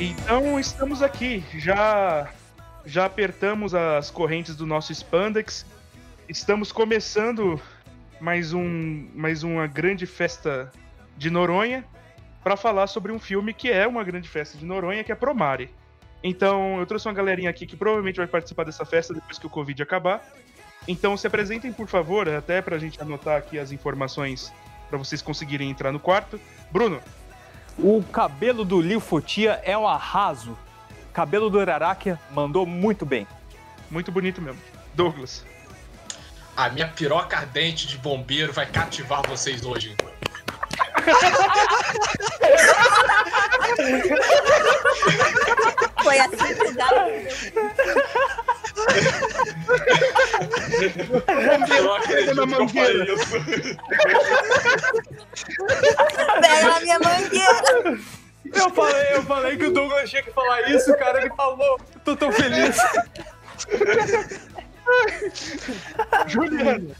Então estamos aqui, já já apertamos as correntes do nosso spandex. Estamos começando mais um mais uma grande festa de Noronha para falar sobre um filme que é uma grande festa de Noronha, que é Promare. Então, eu trouxe uma galerinha aqui que provavelmente vai participar dessa festa depois que o Covid acabar. Então, se apresentem, por favor, até pra gente anotar aqui as informações para vocês conseguirem entrar no quarto. Bruno, O cabelo do Liu Fotia é um arraso. Cabelo do Araráquia mandou muito bem. muito bonito mesmo. Douglas, A minha piroca ardente de bombeiro vai cativar vocês hoje. Foi assim que o galo Eu acredito na que eu falei mangueira. isso. pega na minha mangueira. Eu falei, eu falei que o Douglas tinha que falar isso, cara. Ele falou. Tô tão feliz. Juliana,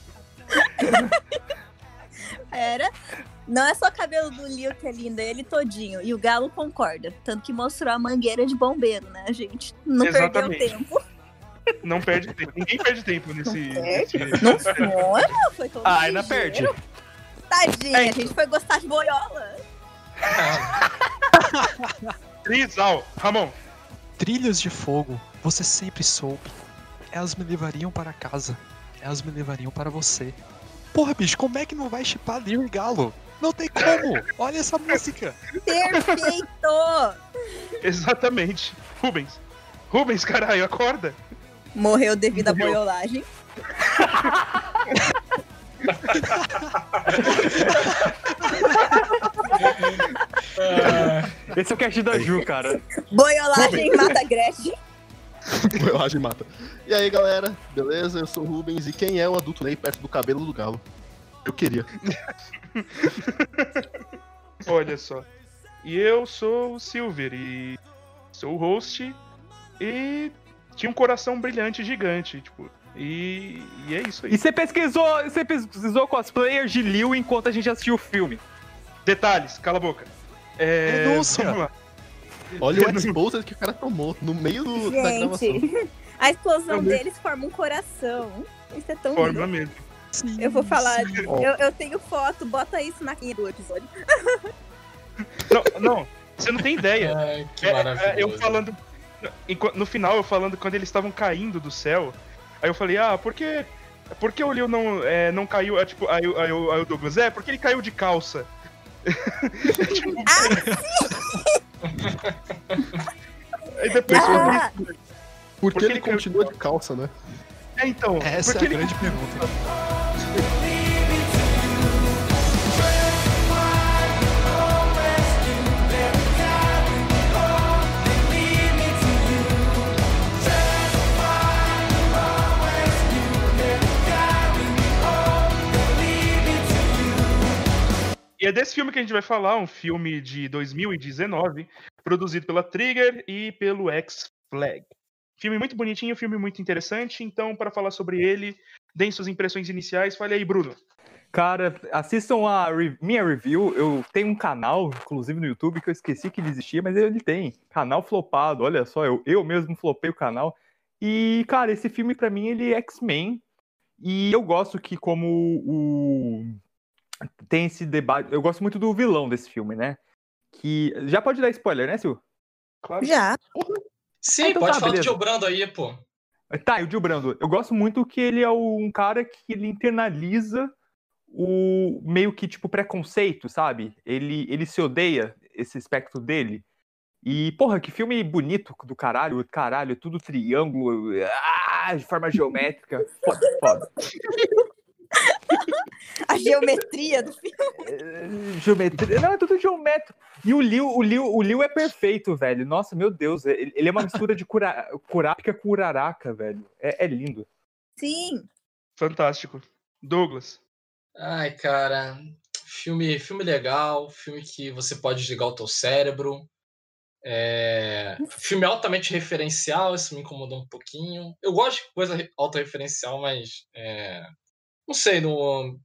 Pera. Não é só o cabelo do Leo que é lindo, é ele todinho. E o galo concorda. Tanto que mostrou a mangueira de bombeiro, né, gente? Não Exatamente. perdeu tempo. Não perde tempo. Ninguém perde tempo nesse. perde? nesse- Não foi, não. Foi todo Ah, ainda perde. Tadinha, É, a gente foi gostar de boiola. Trisal, Ramon. Trilhas de fogo, você sempre soube. Elas me levariam para casa. Elas me levariam para você. Porra, bicho, como é que não vai chipar Lear e Galo? Não tem como! Olha essa música! Perfeito! Exatamente. Rubens. Rubens, caralho, acorda. Morreu devido à boiolagem. Esse é o cast da Ju, cara. Boiolagem mata Gretchen. Boiolagem mata. E aí, galera, beleza? Eu sou o Rubens e quem é o adulto Ney perto do cabelo do galo? Eu queria. Olha só. E eu sou o Silver e sou o host e tinha um coração brilhante gigante, tipo. E, e é isso aí. E você pesquisou, você pesquisou cosplayers de Liu enquanto a gente assistiu o filme. Detalhes, cala a boca. É, Denúncia. vamos lá. Olha o exposed que o cara tomou no meio do- da gravação. Gente, a explosão mesmo. deles forma um coração. Isso é tão Forma lindo. mesmo. Sim, Eu vou falar, sim. eu, eu tenho foto, bota isso na do episódio. Não, não, você não tem ideia. Ai, que É, é, maravilhoso. eu falando. No final, eu falando quando eles estavam caindo do céu. Aí eu falei, ah, por que. Por que o Leo não, é, não caiu? É, tipo, aí, o- aí, aí o Douglas, é, porque ele caiu de calça. Aí depois. Ah, Por Porque que ele ele caiu de continua de calça, né? É, então. Essa é a ele- grande pergunta. E é desse filme que a gente vai falar, um filme de 2019, produzido pela Trigger e pelo X-Flag. Filme muito bonitinho, filme muito interessante. Então, para falar sobre ele, deem suas impressões iniciais. Fale aí, Bruno. Cara, assistam a re- minha review. Eu tenho um canal, inclusive no YouTube, que eu esqueci que ele existia, mas ele tem. Canal flopado, olha só, eu, eu mesmo flopei o canal. E, cara, esse filme pra mim ele é X-Men. E eu gosto que, como o. Tem esse debate. Eu gosto muito do vilão desse filme, né? Que. Já pode dar spoiler, né, Sil? Claro. já. Sim, Ah, então pode tá, falar do beleza. Tio Brando aí, pô. Tá, e o Gil Brando. Eu gosto muito que ele é um cara que ele internaliza o meio que tipo preconceito, sabe? Ele, ele se odeia esse aspecto dele. E, porra, que filme bonito do caralho, caralho, tudo triângulo, ah, de forma geométrica. Foda, foda. A geometria do filme. Eh, Geometria. Não, é tudo geométrico. E o Liu, o Liu, o Liu é perfeito, velho. Nossa, meu Deus. Ele, é uma mistura de cura, Kurapika com Uraraka, velho. É, é lindo. Sim. Fantástico. Douglas. Ai, cara. Filme, filme legal, filme que você pode desligar o teu cérebro. É... Filme altamente referencial, isso me incomodou um pouquinho. Eu gosto de coisa re- autorreferencial, mas. é, Não sei, no...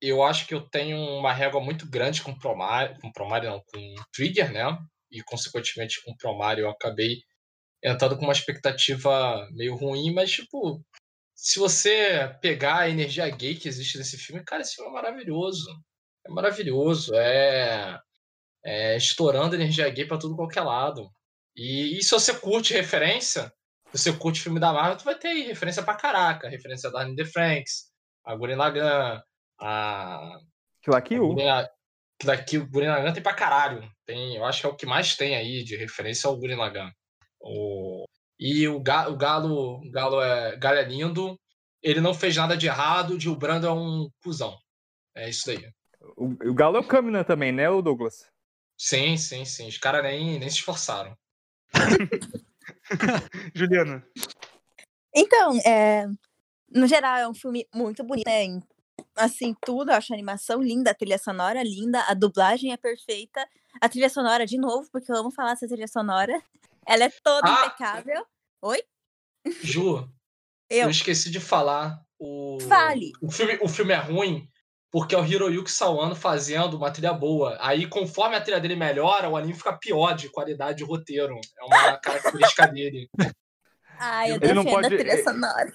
eu acho que eu tenho uma régua muito grande com Promare, com Promare não, com Trigger, né? E consequentemente com Promare eu acabei entrando com uma expectativa meio ruim, mas tipo, se você pegar a energia gay que existe nesse filme, cara, esse filme é maravilhoso. É maravilhoso, é, é estourando energia gay pra tudo qualquer lado. E, e se você curte referência, se você curte filme da Marvel, tu vai ter aí referência pra caraca. Referência da Arne The Franks, a Gurren Lagann, a... Kill la Kill. Daqui o Gurren Lagann tem pra caralho. Tem, eu acho que é o que mais tem aí de referência ao Gurren Lagann. O... E o, Ga- o Galo, o Galo, é, Galo é lindo. Ele não fez nada de errado. O Gil Brando é um cuzão. É isso daí. O, o Galo é o Kamina também, né, o Douglas? Sim, sim, sim. Os caras nem, nem se esforçaram. Juliana, Então, é, no geral, é um filme muito bonito, né? Assim, tudo, eu acho a animação linda, a trilha sonora linda, a dublagem é perfeita. A trilha sonora, de novo, porque eu amo falar essa trilha sonora. Ela é toda Ah! impecável. Oi? Ju, eu Eu. esqueci de falar. O, Fale. O filme, o filme é ruim porque é o Hiroyuki Sawano fazendo uma trilha boa. Aí, conforme a trilha dele melhora, o anime fica pior de qualidade de roteiro. É uma característica dele. Ai, eu Ele não defendo pode- a trilha é- sonora.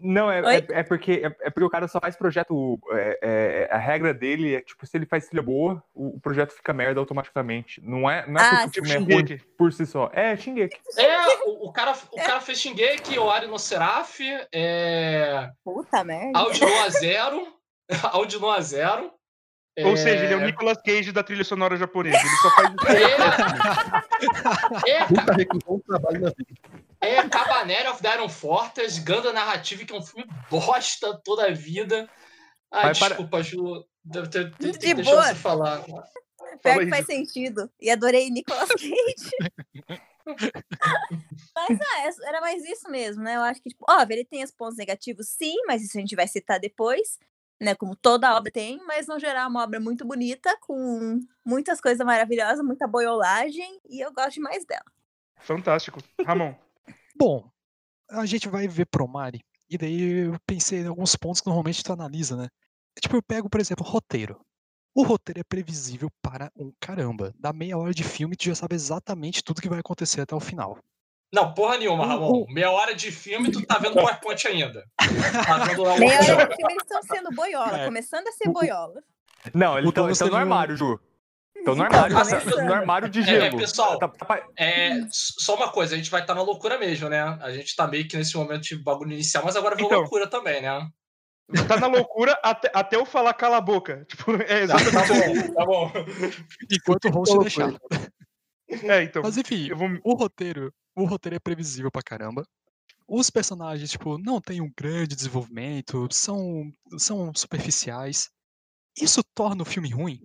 Não, é, é, é porque, é, é porque o cara só faz projeto. é, é, a regra dele é tipo, se ele faz trilha boa, o, o projeto fica merda automaticamente. Não é, não é Ah, porque o filme é ruim por si só. É, Shingeki. É, o, o cara, o cara fez Shingeki, o Ari no Seraph, é, Puta merda. Audino a zero, Audino a zero. Ou seja, ele é o Nicolas Cage da trilha sonora japonesa. Ele só faz É, é, Nunca recusou um trabalho na vida. É Cabaneri of the Iron Fortress, Ganda Narrative, que é um filme bosta toda a vida. Ah, Vai para- desculpa, Ju. Deve ter, ter, De ter deixado boa. você falar. Pior que faz sentido. E adorei Nicolas Cage. mas ah, é- era mais isso mesmo, né? Eu acho que, tipo, óbvio, ele tem os pontos negativos, sim, mas isso a gente vai citar depois, né? Como toda obra tem, mas no geral é uma obra muito bonita, com muitas coisas maravilhosas, muita boiolagem, e eu gosto demais dela. Fantástico. Ramon, Bom, a gente vai ver Promare, e daí eu pensei em alguns pontos que normalmente tu analisa, né? Tipo, eu pego, por exemplo, roteiro. O roteiro é previsível para um caramba. Da meia hora de filme, tu já sabe exatamente tudo que vai acontecer até o final. Não, porra nenhuma, Ramon. Meia hora de filme, tu tá vendo PowerPoint ainda. Tá vendo lá o Meia hora workshop. do filme eles estão sendo boiola, É. começando a ser boiola. Não, eles estão no armário, Ju. Estão no Então, armário, começando. no armário de É, gelo. pessoal, Tá- tá- É, s- só uma coisa, a gente vai estar na loucura mesmo, né? A gente tá meio que nesse momento de bagulho inicial, mas agora veio Então. loucura também, né? tá na loucura até, até eu falar cala a boca. Tipo, é Tá, exatamente. tá bom, tá bom. Enquanto o host deixar. É, então. Mas enfim, Eu vou... o roteiro, o roteiro é previsível pra caramba. Os personagens, tipo, não tem um grande desenvolvimento, são, são superficiais. Isso torna o filme ruim?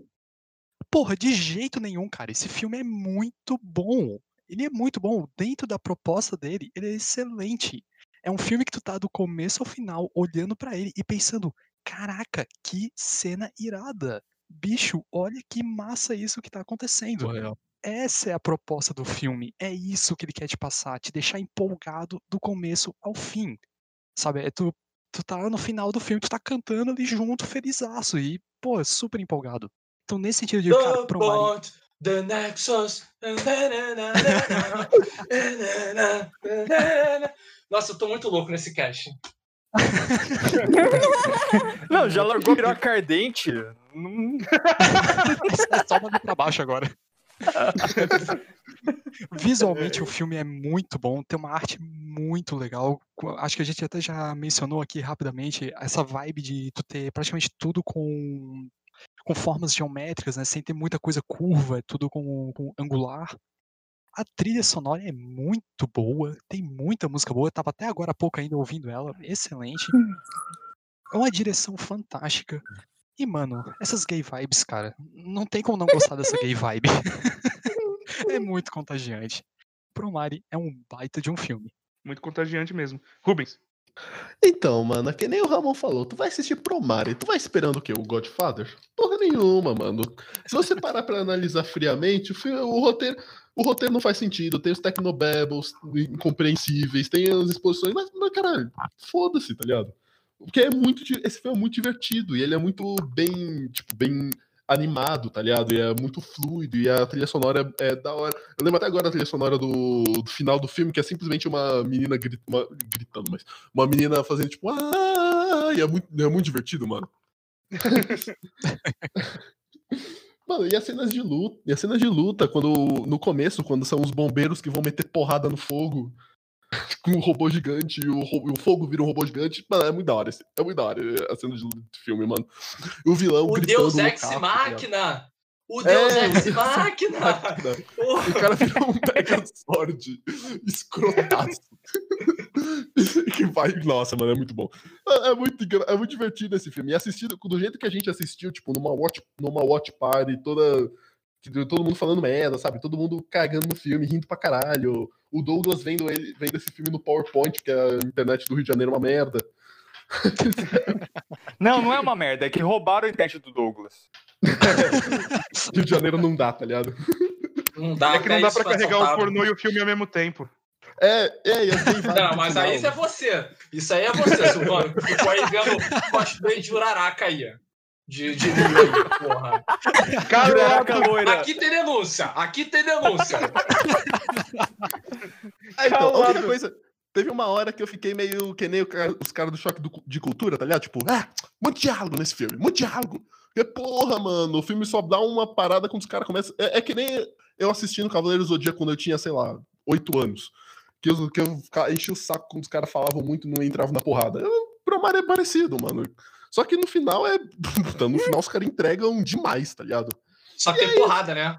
Porra, de jeito nenhum, cara. Esse filme é muito bom. Ele é muito bom. Dentro da proposta dele, ele é excelente. É um filme que tu tá do começo ao final olhando pra ele e pensando: caraca, que cena irada. Bicho, olha que massa isso que tá acontecendo essa é a proposta do filme. É isso que ele quer te passar, te deixar empolgado do começo ao fim. Sabe? É tu, tu tá no final do filme, tu tá cantando ali junto, felizaço. E, pô, é super empolgado. Então, nesse sentido de, cara, The Promare, Bond, The Nexus. Nossa, eu tô muito louco nesse cast. Não, já largou piroca ardente. É só mandar pra baixo agora. Visualmente o filme é muito bom, tem uma arte muito legal. Acho que a gente até já mencionou aqui rapidamente essa vibe de tu ter praticamente tudo com, com formas geométricas, né? Sem ter muita coisa curva, é tudo com, com angular. A trilha sonora é muito boa, tem muita música boa. Eu tava até agora há pouco ainda ouvindo ela, excelente. É uma direção fantástica. E, mano, essas gay vibes, cara, não tem como não gostar dessa gay vibe. é muito contagiante. Promare é um baita de um filme. Muito contagiante mesmo. Rubens, Então, mano, é que nem o Ramon falou, tu vai assistir Promare, tu vai esperando o quê? O Godfather? Porra nenhuma, mano. Se você parar pra analisar friamente, o, o roteiro. O roteiro não faz sentido, tem os technobabbles incompreensíveis, tem as exposições, mas, mas caralho, foda-se, tá ligado? Porque é muito. Esse filme é muito divertido e ele é muito bem, tipo, bem animado, tá ligado? E é muito fluido e a trilha sonora é, é da hora. Eu lembro até agora da trilha sonora do, do final do filme, que é simplesmente uma menina gri- uma- gritando, mas uma menina fazendo tipo, ah, e é muito, é muito divertido, mano. Mano, e as cenas de luta, e as cenas de luta, quando no começo, quando são os bombeiros que vão meter porrada no fogo com um robô gigante e o, o fogo vira um robô gigante, mano, é muito da hora, é muito da hora a cena de filme, mano. O vilão O gritando Deus no Ex carro, tá? Machina! O Deus É, Ex! Máquina. O cara virou um Megazord escrotaço. que vai. Nossa, mano, é muito bom. É, é muito, é muito divertido esse filme. E assistido do jeito que a gente assistiu, tipo, numa watch, numa watch party, toda. Todo mundo falando merda, sabe? Todo mundo cagando no filme, rindo pra caralho. O Douglas vendo, ele, vendo esse filme no PowerPoint, que a internet do Rio de Janeiro é uma merda. Não, não é uma merda, é que roubaram a internet do Douglas. Rio de Janeiro não dá, tá ligado? Não dá, É que não dá isso pra foi carregar o pornô e o filme ao mesmo tempo. É, é, as derivadas Não, mas aí isso é você. Isso aí é você, Silvano. Ficou aí vendo cosplay de Uraraca aí. De, de aí, porra. Caraca, loira. Aqui tem denúncia. Aqui tem denúncia. Ah, então, a única Calado. coisa. Teve uma hora que eu fiquei meio que nem os caras do choque de cultura, tá ligado? Tipo, ah, muito diálogo nesse filme, muito diálogo. Porque, porra, mano, o filme só dá uma parada quando os caras começam. É, é que nem eu assistindo Cavaleiro do Zodíaco quando eu tinha, sei lá, oito anos. Que eu, que eu enchi o saco quando os caras falavam muito e não entravam na porrada. Eu, pra Mario é parecido, mano. Só que no final é. puta, no final os caras entregam demais, tá ligado? Só tem porrada, né?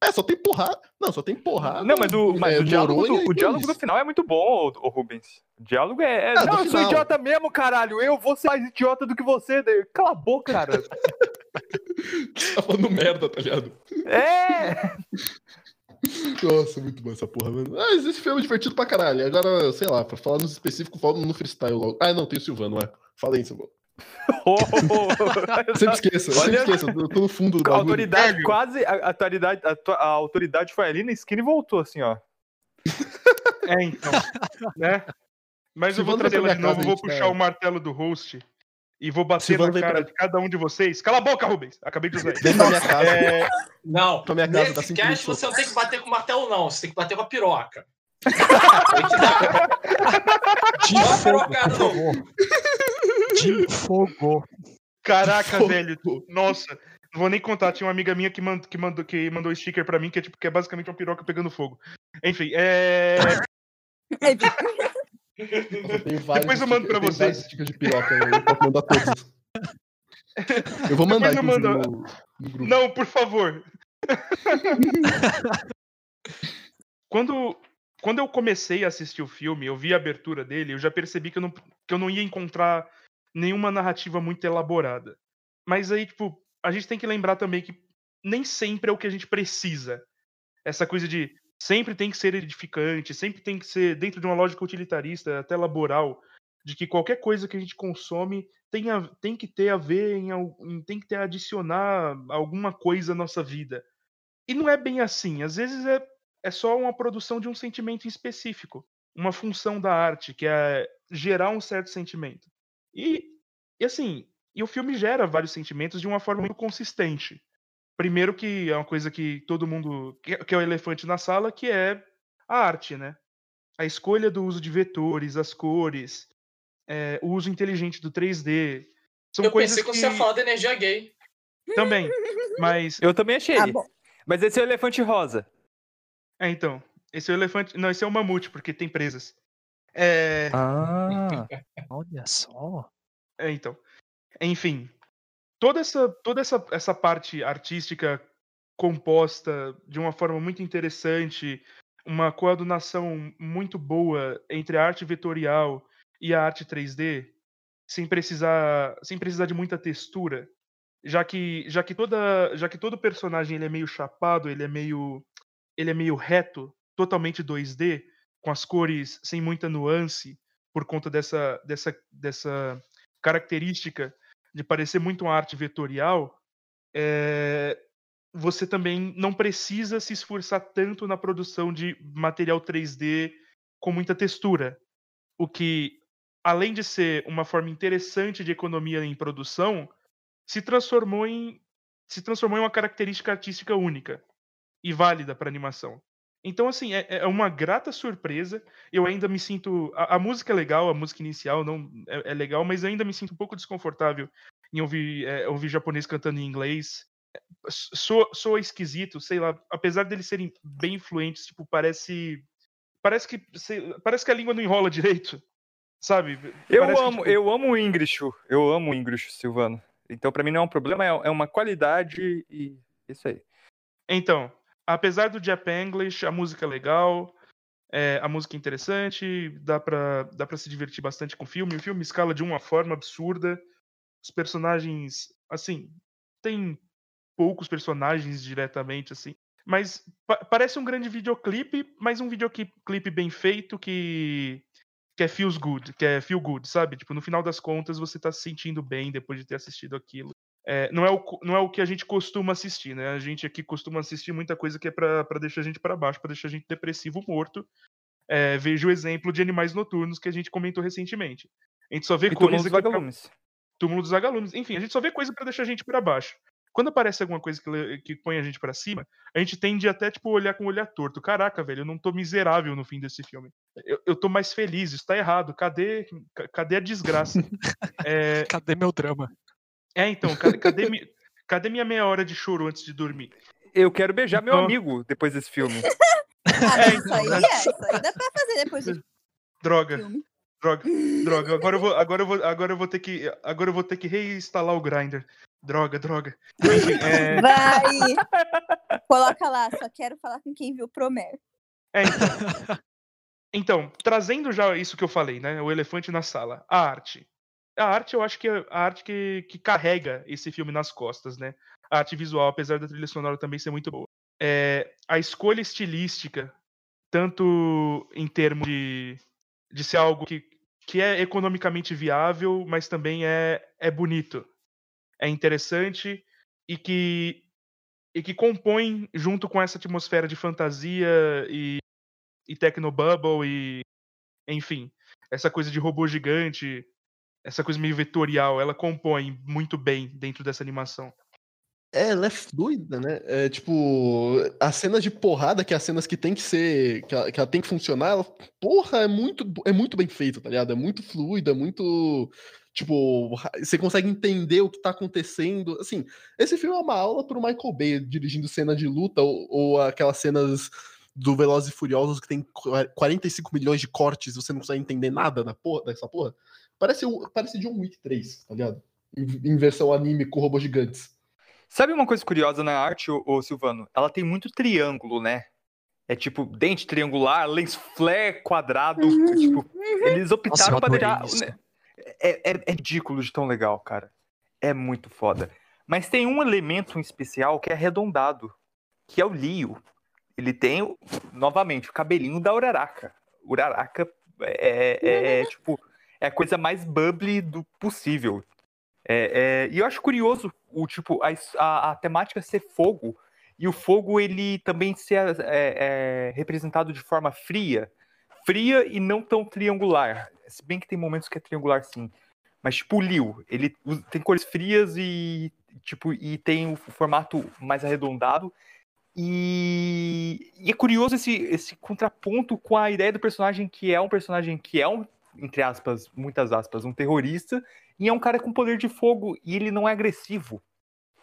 É, só tem porrada. Não, só tem porrada. Não, mas o, mas é, o diálogo, do, o e diálogo do final é muito bom, ô, ô Rubens. O diálogo é. é- Ah, não, eu sou final. idiota mesmo, caralho. Eu vou ser mais idiota do que você. daí- Cala a boca, cara. Tá falando merda, tá ligado? é! Nossa, muito bom essa porra, mano. Mas esse filme é divertido pra caralho. Agora, sei lá, pra falar nos específicos, fala no freestyle logo. Ah, não, tem o Silvano, é. Fala aí, Silvano. Ô, Eu sempre esqueço, eu sempre Olha- esqueço. Eu tô no fundo do a autoridade quase. A, a autoridade, a, tua- a autoridade foi ali na esquina e voltou, assim, ó. É, então. né? Mas eu vou trazer ela de novo, casa, vou puxar o martelo do host e vou bater Silvano na cara pra- de cada um de vocês. Cala a boca, Rubens! Acabei de usar isso. Vem pra minha casa. É, Não. Pra minha casa, dá Nesse cast minutos. você não tem que bater com martelo, não. Você tem que bater com a piroca. Tem que dar. De Não fogo, por favor. De fogo. caraca, Fogo. velho. Nossa, não vou nem contar. Tinha uma amiga minha que, mand, que, mandou, que mandou sticker pra mim, que é, tipo, que é basicamente uma piroca pegando fogo. Enfim, é. Depois eu mando pra vocês. de piroca, eu posso mandar todos. Eu vou mandar, Depois eu mando. no, no grupo. Não, por favor. quando, quando eu comecei a assistir o filme, eu vi a abertura dele, eu já percebi que eu não, que eu não ia encontrar nenhuma narrativa muito elaborada. Mas aí, tipo, a gente tem que lembrar também que nem sempre é o que a gente precisa. Essa coisa de sempre tem que ser edificante, sempre tem que ser dentro de uma lógica utilitarista, até laboral, de que qualquer coisa que a gente consome tem, a- tem que ter a ver em, em- tem que ter a adicionar alguma coisa à nossa vida. E não é bem assim. Às vezes é, é só uma produção de um sentimento específico, uma função da arte, que é gerar um certo sentimento. E, e assim, e o filme gera vários sentimentos de uma forma muito consistente. Primeiro que é uma coisa que todo mundo. que é- que é o elefante na sala, que é a arte, né? A escolha do uso de vetores, as cores, é, o uso inteligente do 3D. São Eu coisas pensei que você ia falar da energia gay. também. Mas Eu também achei. Ah. Mas esse é o elefante rosa. é então, esse é o elefante, não, esse é o mamute porque tem presas. É, Ah. Olha só. é então. Enfim, toda essa toda essa essa parte artística composta de uma forma muito interessante, uma coadunação muito boa entre a arte vetorial e a arte 3D, sem precisar sem precisar de muita textura, já que já que toda já que todo personagem ele é meio chapado, ele é meio ele é meio reto, totalmente 2D, com as cores sem muita nuance, por conta dessa dessa dessa característica de parecer muito uma arte vetorial, é, você também não precisa se esforçar tanto na produção de material 3D com muita textura. O que, além de ser uma forma interessante de economia em produção, se transformou em se transformou em uma característica artística única e válida para animação. Então, assim, é, é uma grata surpresa. Eu ainda me sinto. A, a música é legal, a música inicial não é, é, legal, mas ainda me sinto um pouco desconfortável em ouvir, é, ouvir japonês cantando em inglês. Soa, soa esquisito, sei lá. Apesar deles serem bem influentes, tipo, parece. Parece que, sei, parece que a língua não enrola direito. Sabe? Eu Parece que, amo, tipo, eu amo o English. Eu amo o English, Silvano. Então, pra mim não é um problema, é é uma qualidade e isso aí. Então, apesar do Japan English, a música é legal, é, a música é interessante, dá pra, dá pra se divertir bastante com o filme. O filme escala de uma forma absurda. Os personagens, assim, tem poucos personagens diretamente, assim. Mas pa- parece um grande videoclipe, mas um videoclipe bem feito que, que é feels good, que é feel good, sabe? Tipo, no final das contas você tá se sentindo bem depois de ter assistido aquilo. É, não, é o, não é o que a gente costuma assistir, né? A gente aqui costuma assistir muita coisa que é pra, pra deixar a gente pra baixo, pra deixar a gente depressivo, morto. É, veja o exemplo de Animais Noturnos que a gente comentou recentemente. A gente só vê E Túmulo dos que Vagalumes. túmulo dos vagalumes. Enfim, a gente só vê coisa pra deixar a gente pra baixo. Quando aparece alguma coisa que, que põe a gente pra cima, a gente tende até, tipo, olhar com o olhar torto. Caraca, velho, eu não tô miserável no fim desse filme. Eu, eu tô mais feliz, isso tá errado. Cadê, ca- cadê a desgraça? É, Cadê meu drama? É, então, cadê, cadê, mi- cadê minha meia hora de choro antes de dormir? Eu quero beijar meu Então- amigo depois desse filme. Ah, É, isso aí é, isso aí dá pra fazer depois do Droga, filme. droga, droga. Agora eu vou, agora eu vou, agora eu vou ter que, agora eu vou ter que reinstalar o grinder. Droga, droga. É, Vai! Coloca lá, só quero falar com quem viu Promer. É, então. Então, trazendo já isso que eu falei, né? O elefante na sala. A arte. A arte, eu acho que é a arte que, que carrega esse filme nas costas, né? A arte visual, apesar da trilha sonora também ser muito boa. É, a escolha estilística, tanto em termos de, de ser algo que, que é economicamente viável, mas também é, é bonito. É interessante e que, e que compõe, junto com essa atmosfera de fantasia e, e Tecnobubble e. Enfim, essa coisa de robô gigante, essa coisa meio vetorial, ela compõe muito bem dentro dessa animação. É, ela é doida, né? É, tipo, as cenas de porrada, que é as cenas que tem que ser. que ela, que ela tem que funcionar, ela, porra, é muito, é muito bem feito, tá ligado? É muito fluido, é muito. Tipo, você consegue entender o que tá acontecendo. Assim, esse filme é uma aula pro Michael Bay dirigindo cena de luta ou, ou aquelas cenas do Velozes e Furiosos que tem qu- 45 milhões de cortes e você não consegue entender nada da porra, dessa porra. Parece, parece John Wick 3, tá ligado? Em, em versão anime com robôs gigantes. Sabe uma coisa curiosa na arte, ô, ô, Silvano? Ela tem muito triângulo, né? É tipo dente triangular, lens flare quadrado. Uhum. Tipo, eles optaram Nossa, pra deixar. É, é- é ridículo de tão legal, cara. É muito foda. Mas tem um elemento em especial que é arredondado, que é o Lio. Ele tem, o- novamente, o cabelinho da Uraraka. Uraraka é, é- é, tipo, é a coisa mais bubbly do possível. É, é, e eu acho curioso o tipo a, a- a temática ser fogo e o fogo ele também ser é, é, representado de forma fria, fria e não tão triangular. Se bem que tem momentos que é triangular sim, mas tipo o Liu, ele tem cores frias e tipo e tem o formato mais arredondado. E, e é curioso esse, esse contraponto com a ideia do personagem que é um personagem que é um, entre aspas, muitas aspas, um terrorista, e é um cara com poder de fogo e ele não é agressivo.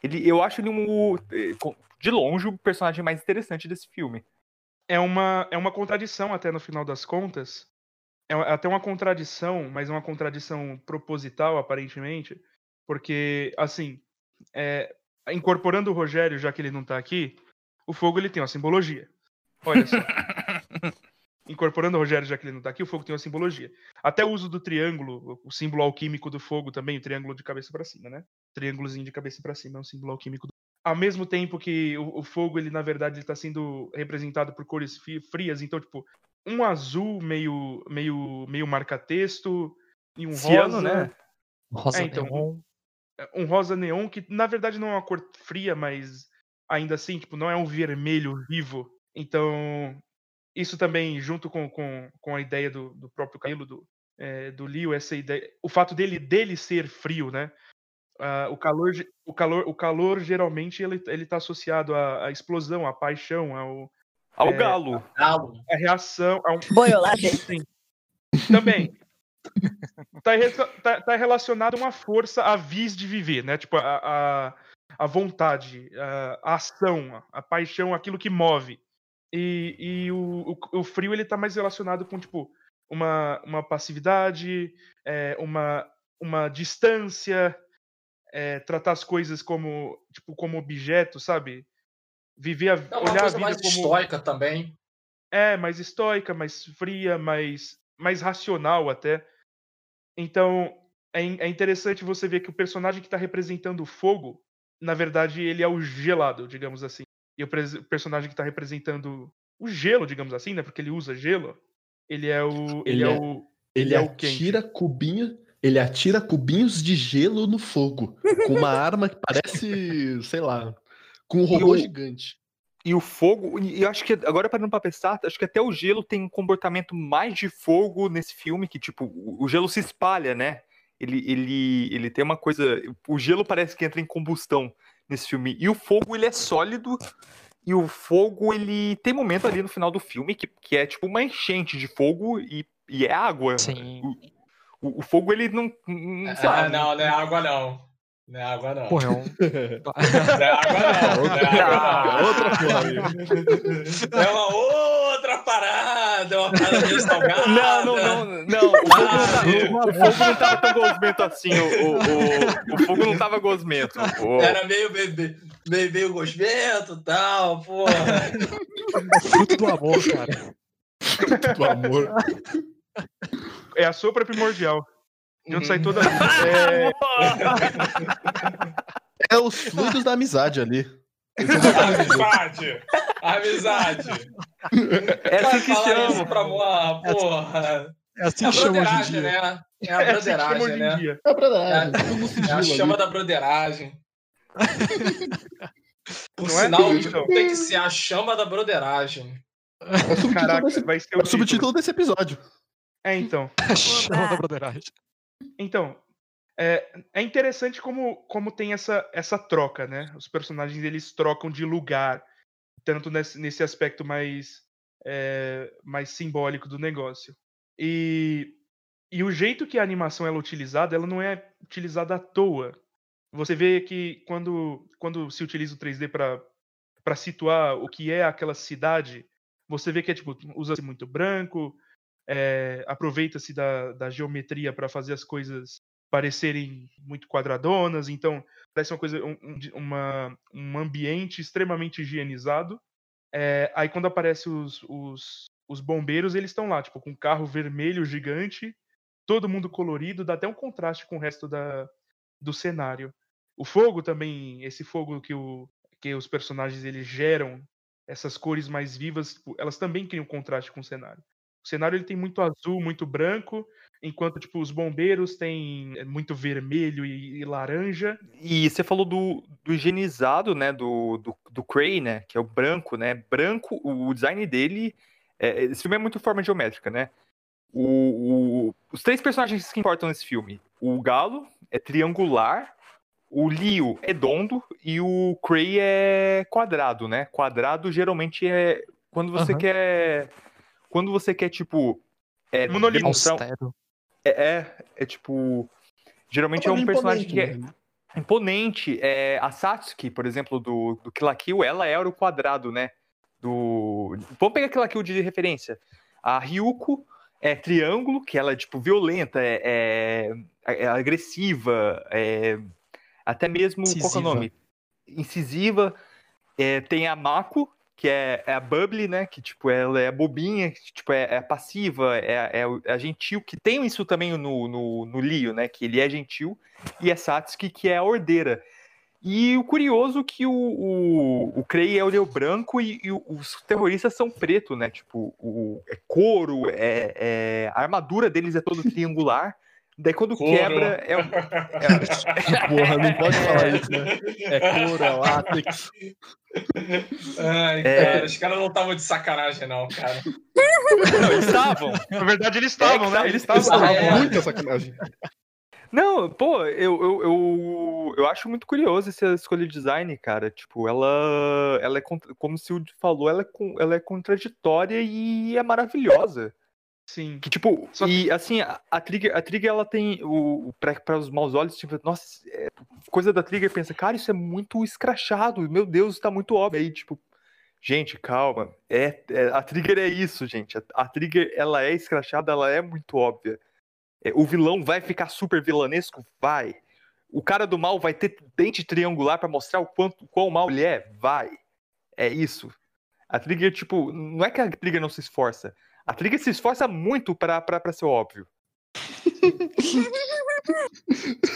Ele, eu acho ele um, eh, de longe o personagem mais interessante desse filme. É uma, é uma contradição até no final das contas. É uma- até uma contradição, mas é uma contradição proposital, aparentemente. Porque, assim, é, incorporando o Rogério, já que ele não tá aqui, o fogo ele tem uma simbologia. Olha só. Incorporando o Rogério, já que ele não tá aqui, o fogo tem uma simbologia. Até o uso do triângulo, o símbolo alquímico do fogo também, o triângulo de cabeça para cima, né? Triângulozinho de cabeça para cima é um símbolo alquímico. Do... Ao mesmo tempo que o, o fogo, ele na verdade ele tá sendo representado por cores frias, então tipo, um azul meio meio meio marca-texto e um Ciano, rosa, né? Rosa É, então, neon. um rosa neon que na verdade não é uma cor fria, mas ainda assim, tipo, não é um vermelho vivo. Então, isso também, junto com, com, com a ideia do, do próprio Camilo, do, é, do Leo, essa ideia, o fato dele, dele ser frio, né? Ah, o, calor, o, calor, o calor geralmente ele, ele tá associado à, à explosão, à paixão, ao, Ao É, galo. Galo. à reação, a um, Boiolagem. Sim. Também. Tá, re- tá- tá relacionado a uma força, a vis de viver, né? Tipo, a, a, a vontade, a, a ação, a, paixão, aquilo que move. E, e o, o, o frio, ele tá mais relacionado com, tipo, uma, uma passividade, é, uma, uma distância, é, tratar as coisas como, tipo, como objeto, sabe? Viver a, É olhar a vida mais como... estoica também. É, mais estoica, mais fria, mais, mais racional até. Então, é, é interessante você ver que o personagem que está representando o fogo, na verdade, ele é o gelado, digamos assim. E o o personagem que está representando o gelo, digamos assim, né? Porque ele usa gelo, ele é o. Ele, Ele é, é- o. Ele é o quente. atira cubinho, ele atira cubinhos de gelo no fogo, com uma arma que parece, sei lá, com um robô o- gigante. E o fogo, e eu acho que agora parando pra pensar, acho que até o gelo tem um comportamento mais de fogo nesse filme, que tipo, o o gelo se espalha, né? Ele, ele, ele tem uma coisa. O gelo parece que entra em combustão nesse filme. E o fogo, ele é sólido. E o fogo, ele tem momento ali no final do filme que, que é tipo uma enchente de fogo e, e é água. Sim. O, o fogo, ele não. não sei lá, Ah, não, não é água não. Não é água não. Pô, é um. Não é água não. Não é água não. Outra porra. É uma outra parada, é uma parada meio salgada. Não, não, não, não. O fogo não, tá, o, o fogo não tava tão gosmento assim. O, o, o, o fogo não tava gosmento. O- Era meio, meio, meio, meio gosmento e tal, porra. Fruto do amor, cara. Do amor. É a sopa primordial. De onde sai toda a vida. É, É os fluidos da amizade ali. Amizade! Amizade! É assim que Vai falar isso chama. pra moa, porra. É assim É a que chama hoje em broderagem, dia. né? É a é assim que broderagem, hoje em né? dia. É pra dar, É- no É a ali. chama da broderagem. Por Não é? sinal, Então. tem que ser a chama da broderagem. É o subtítulo, Caraca, desse, vai ser é o o subtítulo desse episódio. É, então. Chama da broderagem. Então, é, é interessante como, como tem essa, essa troca, né? Os personagens eles trocam de lugar, tanto nesse, nesse aspecto mais, é, mais simbólico do negócio. E, e o jeito que a animação ela é utilizada, ela não é utilizada à toa. Você vê que quando, quando se utiliza o 3D para situar o que é aquela cidade, você vê que é tipo, usa-se muito branco, é, aproveita-se da, da geometria para fazer as coisas parecerem muito quadradonas, então parece uma coisa, um, um, uma, um ambiente extremamente higienizado. É, aí quando aparece os, os, os bombeiros, eles estão lá, tipo, com um carro vermelho gigante, todo mundo colorido, dá até um contraste com o resto da, do cenário. O fogo também, esse fogo que, o, que os personagens eles geram, essas cores mais vivas, tipo, elas também criam contraste com o cenário. O cenário ele tem muito azul, muito branco, enquanto tipo os bombeiros têm é, muito vermelho e, e laranja. E você falou do, do higienizado, né? Do, do, do Cray, né? Que é o branco, né? Branco, o design dele. é- esse filme é muito forma geométrica, né? O, o- os três personagens que importam nesse filme: o Galo é triangular, o Leo é redondo e o Cray é quadrado, né? Quadrado geralmente é quando você Aham. quer. Quando você quer, tipo. É, Monolito. demonstrar- Austero. É, é, é tipo. Geralmente é um personagem que é imponente. É, a Satsuki, por exemplo, do, do Kill Kill, ela era o quadrado, né? Do... Vamos pegar Kill Kill de referência. A Ryuko é triângulo, que ela é, tipo, violenta, é, é- é agressiva, é, até mesmo, qual que é o Incisiva. nome? Incisiva. É, tem a Mako, que é, é a Bubbly, né? Que, tipo, ela é bobinha, que, tipo, é, é passiva, é, é, é a gentil, que tem isso também no, no, no Leo, né? Que ele é gentil. E a Satsuki, que é a ordeira. E o curioso é que o, o, o Krei é olho branco e, e os terroristas são preto, né? Tipo, o, é couro, é, é- a armadura deles é toda triangular. Daí quando Couro. quebra, é, um- é- Porra, não pode falar isso, né? É couro, é látex. Ai, É. cara, os caras não estavam de sacanagem, não, cara. Não, eles estavam. Na verdade, eles estavam, É né? Eles eles estavam. Ah, é. Muita sacanagem. Não, pô, eu, eu, eu, eu acho muito curioso essa escolha de design, cara. Tipo, ela, ela é, contra- como o Silvio falou, ela é, ela é contraditória e é maravilhosa. Sim. Que, tipo, Só e assim, a, a Trigger, a Trigger, ela tem o, para os maus olhos, tipo, nossa, é, coisa da Trigger pensa, cara, isso é muito escrachado, meu Deus, tá muito óbvio. Aí, tipo, gente, calma, é, é- a Trigger é isso, gente. A, a Trigger, ela é escrachada, ela é muito óbvia. É, o vilão vai ficar super vilanesco? Vai. O cara do mal vai ter dente triangular pra mostrar o quanto quão mal ele é? Vai. É isso. A Trigger, tipo, não é que a Trigger não se esforça. A Trigger se esforça muito pra, pra, pra ser óbvio.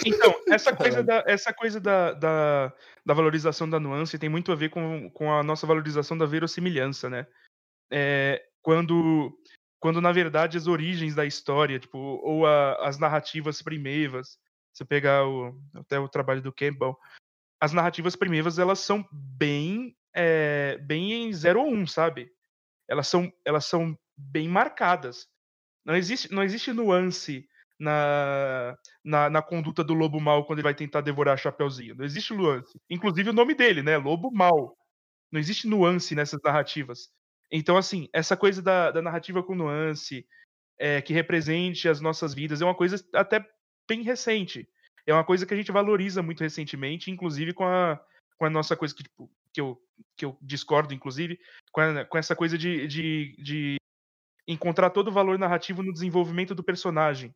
Então, essa coisa, da, essa coisa da, da, da valorização da nuance tem muito a ver com, com a nossa valorização da verossimilhança, né? É, quando, quando, na verdade, as origens da história, tipo, ou a- as narrativas primevas, você pegar o, até o trabalho do Campbell, as narrativas primevas, elas são bem, é, bem em 0 ou 1, um, sabe? Elas são, elas são bem marcadas. Não existe, não existe nuance na, na, na conduta do lobo mal quando ele vai tentar devorar a Chapeuzinho. Não existe nuance. Inclusive o nome dele, né? Lobo mal. Não existe nuance nessas narrativas. Então, assim, essa coisa da, da narrativa com nuance, é, que represente as nossas vidas, é uma coisa até bem recente. É uma coisa que a gente valoriza muito recentemente, inclusive com a, com a nossa coisa que, tipo, que, eu, que eu discordo, inclusive, com, a- com essa coisa de, de, de encontrar todo o valor narrativo no desenvolvimento do personagem.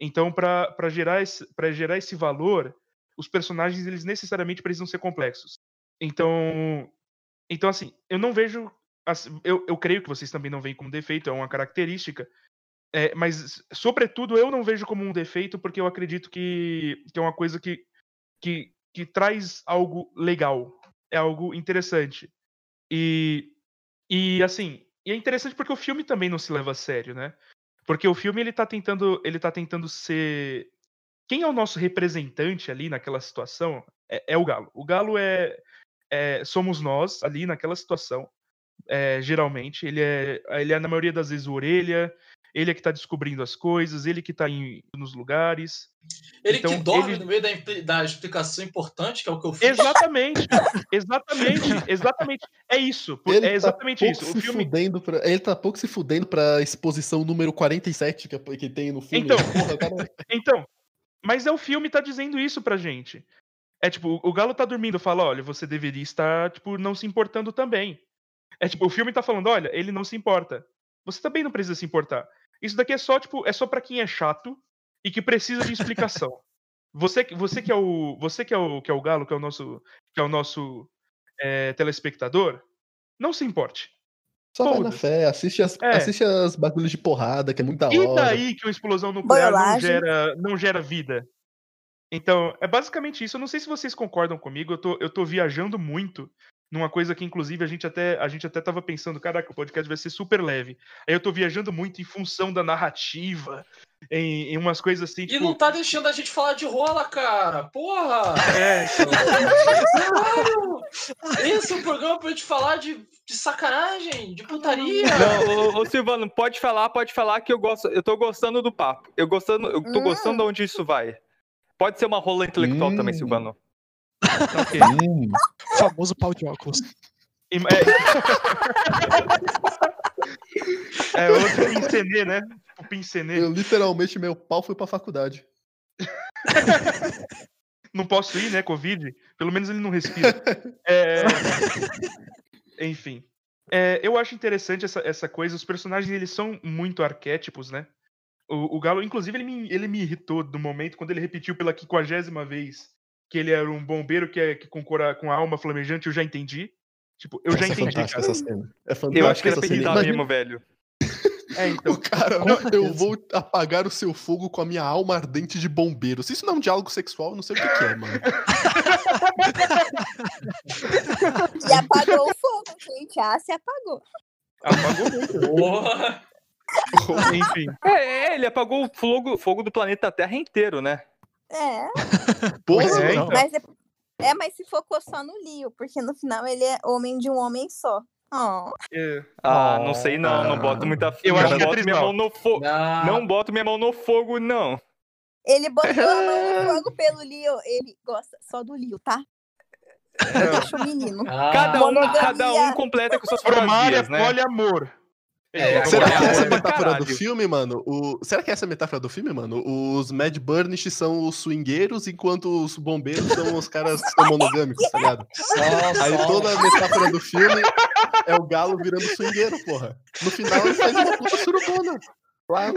Então, para gerar, esse- gerar esse valor, os personagens eles necessariamente precisam ser complexos. Então, então assim, eu não vejo. Eu, eu creio que vocês também não veem como defeito, é uma característica. é, mas, sobretudo, eu não vejo como um defeito, porque eu acredito que, que é uma coisa que, que, que traz algo legal, é algo interessante. E, e assim, e é interessante porque o filme também não se leva a sério, né? Porque o filme ele tá tentando, ele tá tentando ser quem é o nosso representante ali naquela situação é, é o Galo. O Galo é, é- somos nós ali naquela situação. é, geralmente ele é, ele é na maioria das vezes o orelha. Ele é que tá descobrindo as coisas, ele que tá em, nos lugares. Ele Então, que dorme ele- no meio da, da explicação importante, que é o que eu fiz. Exatamente, exatamente, exatamente. É isso, Ele é exatamente tá isso. pouco O se filme, fudendo pra, ele tá pouco se fudendo pra exposição número 47 que, que tem no filme. Então. Porra, cara- Então, mas é o filme tá dizendo isso pra gente. É tipo, o Galo tá dormindo, fala, olha, você deveria estar, tipo, não se importando também. É tipo, o filme tá falando, olha, ele não se importa. Você também não precisa se importar. Isso daqui é só, tipo, é só para quem é chato e que precisa de explicação. Você, que- você que é o, você que é o, que é o Galo, que é o nosso, que é o nosso é, telespectador, não se importe. Só vai na fé, assiste as, É. assiste as bagulhos de porrada, que é muito da E hora. daí que uma explosão nuclear não gera, não gera vida? Então, é basicamente isso. Eu não sei se vocês concordam comigo, eu tô, eu tô viajando muito numa coisa que, inclusive, a gente até a gente até tava pensando, caraca, o podcast vai ser super leve. Aí eu tô viajando muito em função da narrativa, em, em umas coisas assim, E tipo... não tá deixando a gente falar de rola, cara. Porra! É, então! Esse é um programa pra gente falar de, de sacanagem, de putaria. Não, ô, ô, Silvano, pode falar, pode falar que eu gosto. Eu tô gostando do papo. Eu gostando, eu tô Hum. gostando de onde isso vai. Pode ser uma rola intelectual Hum. também, Silvano. Tá ok. Hum, O famoso pau de óculos. É, é outro pincenê, né? O pincenê. eu literalmente, meu pau foi pra faculdade. Não posso ir, né? Covid. Pelo menos ele não respira. É, Enfim. É, eu acho interessante essa, essa coisa. Os personagens, eles são muito arquétipos, né? O, o Galo, inclusive, ele me, ele me irritou no momento quando ele repetiu pela quinquagésima vez que ele era um bombeiro que, é, que com, cora- com a alma flamejante. Eu já entendi. Tipo, eu já Nossa, é entendi, fantástica cara. essa cena. É fantástica Eu acho que era essa pra cena. irritar mesmo, velho. É, então. O cara, eu vou apagar o seu fogo com a minha alma ardente de bombeiro. Se isso não é um diálogo sexual, eu não sei o que, que é, mano. E apagou o fogo, gente. Ah, se apagou. Apagou muito. Porra! Enfim. É, é, ele apagou o fogo, fogo do planeta Terra inteiro, né? É, Porra, é, mano. então. mas é, É, mas se focou só no Leo, porque no final ele é homem de um homem só. Oh. É, Ah, não sei não, não boto muita fé. Eu não acho que é boto minha mão no fogo. Não, Não boto minha mão no fogo, não. Ele botou a mão no fogo pelo Leo. Ele gosta só do Leo, tá? Deixa o menino. Ah, Cada um, cada um completa com suas é fantasias, né? poliamor. É, Ele Será falou que essa é poliamor. a pra metáfora do filme, mano? O... Será que essa é a metáfora do filme, mano? Os Mad Burnish são os swingueiros, enquanto os bombeiros são os caras que são monogâmicos, tá ligado? só, Aí toda a metáfora do filme é o galo virando swingueiro, porra. No final ele faz uma puta surubona. Lá no.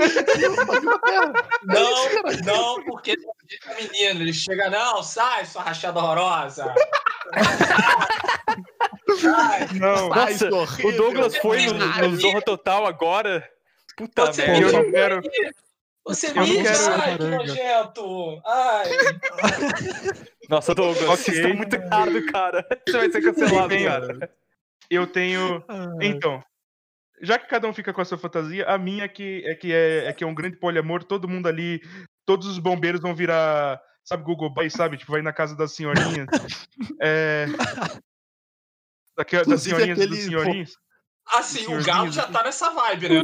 Não, não, porque ele é menino. Ele chega, não, sai, sua rachada horrorosa. Não, Nossa, é o. Douglas foi no, no Zorra Total agora. Puta Você merda. eu não quero. Você mija, quero- ai, que nojento. Ai. Nossa, Douglas, Ok. você está muito errado, cara. Você vai ser cancelado, Sim, cara. Eu tenho. Então, já que cada um fica com a sua fantasia, a minha é que é que é, é que é um grande poliamor, todo mundo ali, todos os bombeiros vão virar, sabe, Google Boy, sabe? Tipo, vai na casa das senhorinhas. É. Das Inclusive, senhorinhas e dos aquele senhorinhos. Assim, o galo já tá nessa vibe, né?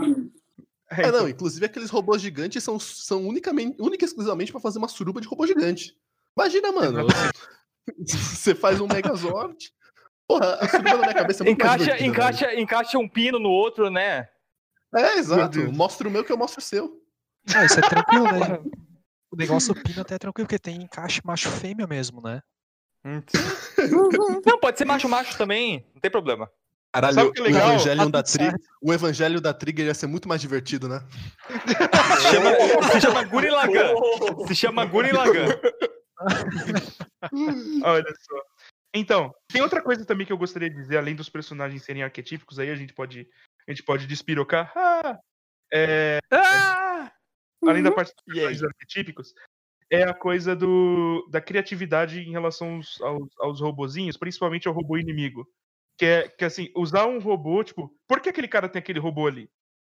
É, É, então, não, inclusive aqueles robôs gigantes são, são unicamente, única e exclusivamente pra fazer uma suruba de robô gigante. Imagina, mano. Você faz um Megazord. Porra, a suruba na minha cabeça é muito mais Encaixa, encaixa, encaixa um pino no outro, né? É, exato. Mostra o meu que eu mostro o seu. Ah, isso é tranquilo, né? O negócio do pino até é tranquilo, porque tem encaixe macho-fêmea mesmo, né? Não, pode ser macho-macho também, não tem problema. Caralho, Sabe o que é evangelho da tri... o evangelho da Trigger ia ser muito mais divertido, né? Se chama, se chama Gurren Lagann. Oh, Se chama Gurren Lagann. Olha só. Então, tem outra coisa também que eu gostaria de dizer, além dos personagens serem arquetípicos, aí a gente pode, a gente pode despirocar. Ah, é, Ah! além da parte dos personagens arquetípicos, é a coisa do, da criatividade em relação aos, aos, aos robozinhos, principalmente ao robô inimigo. Que é que assim, usar um robô, tipo, por que aquele cara tem aquele robô ali?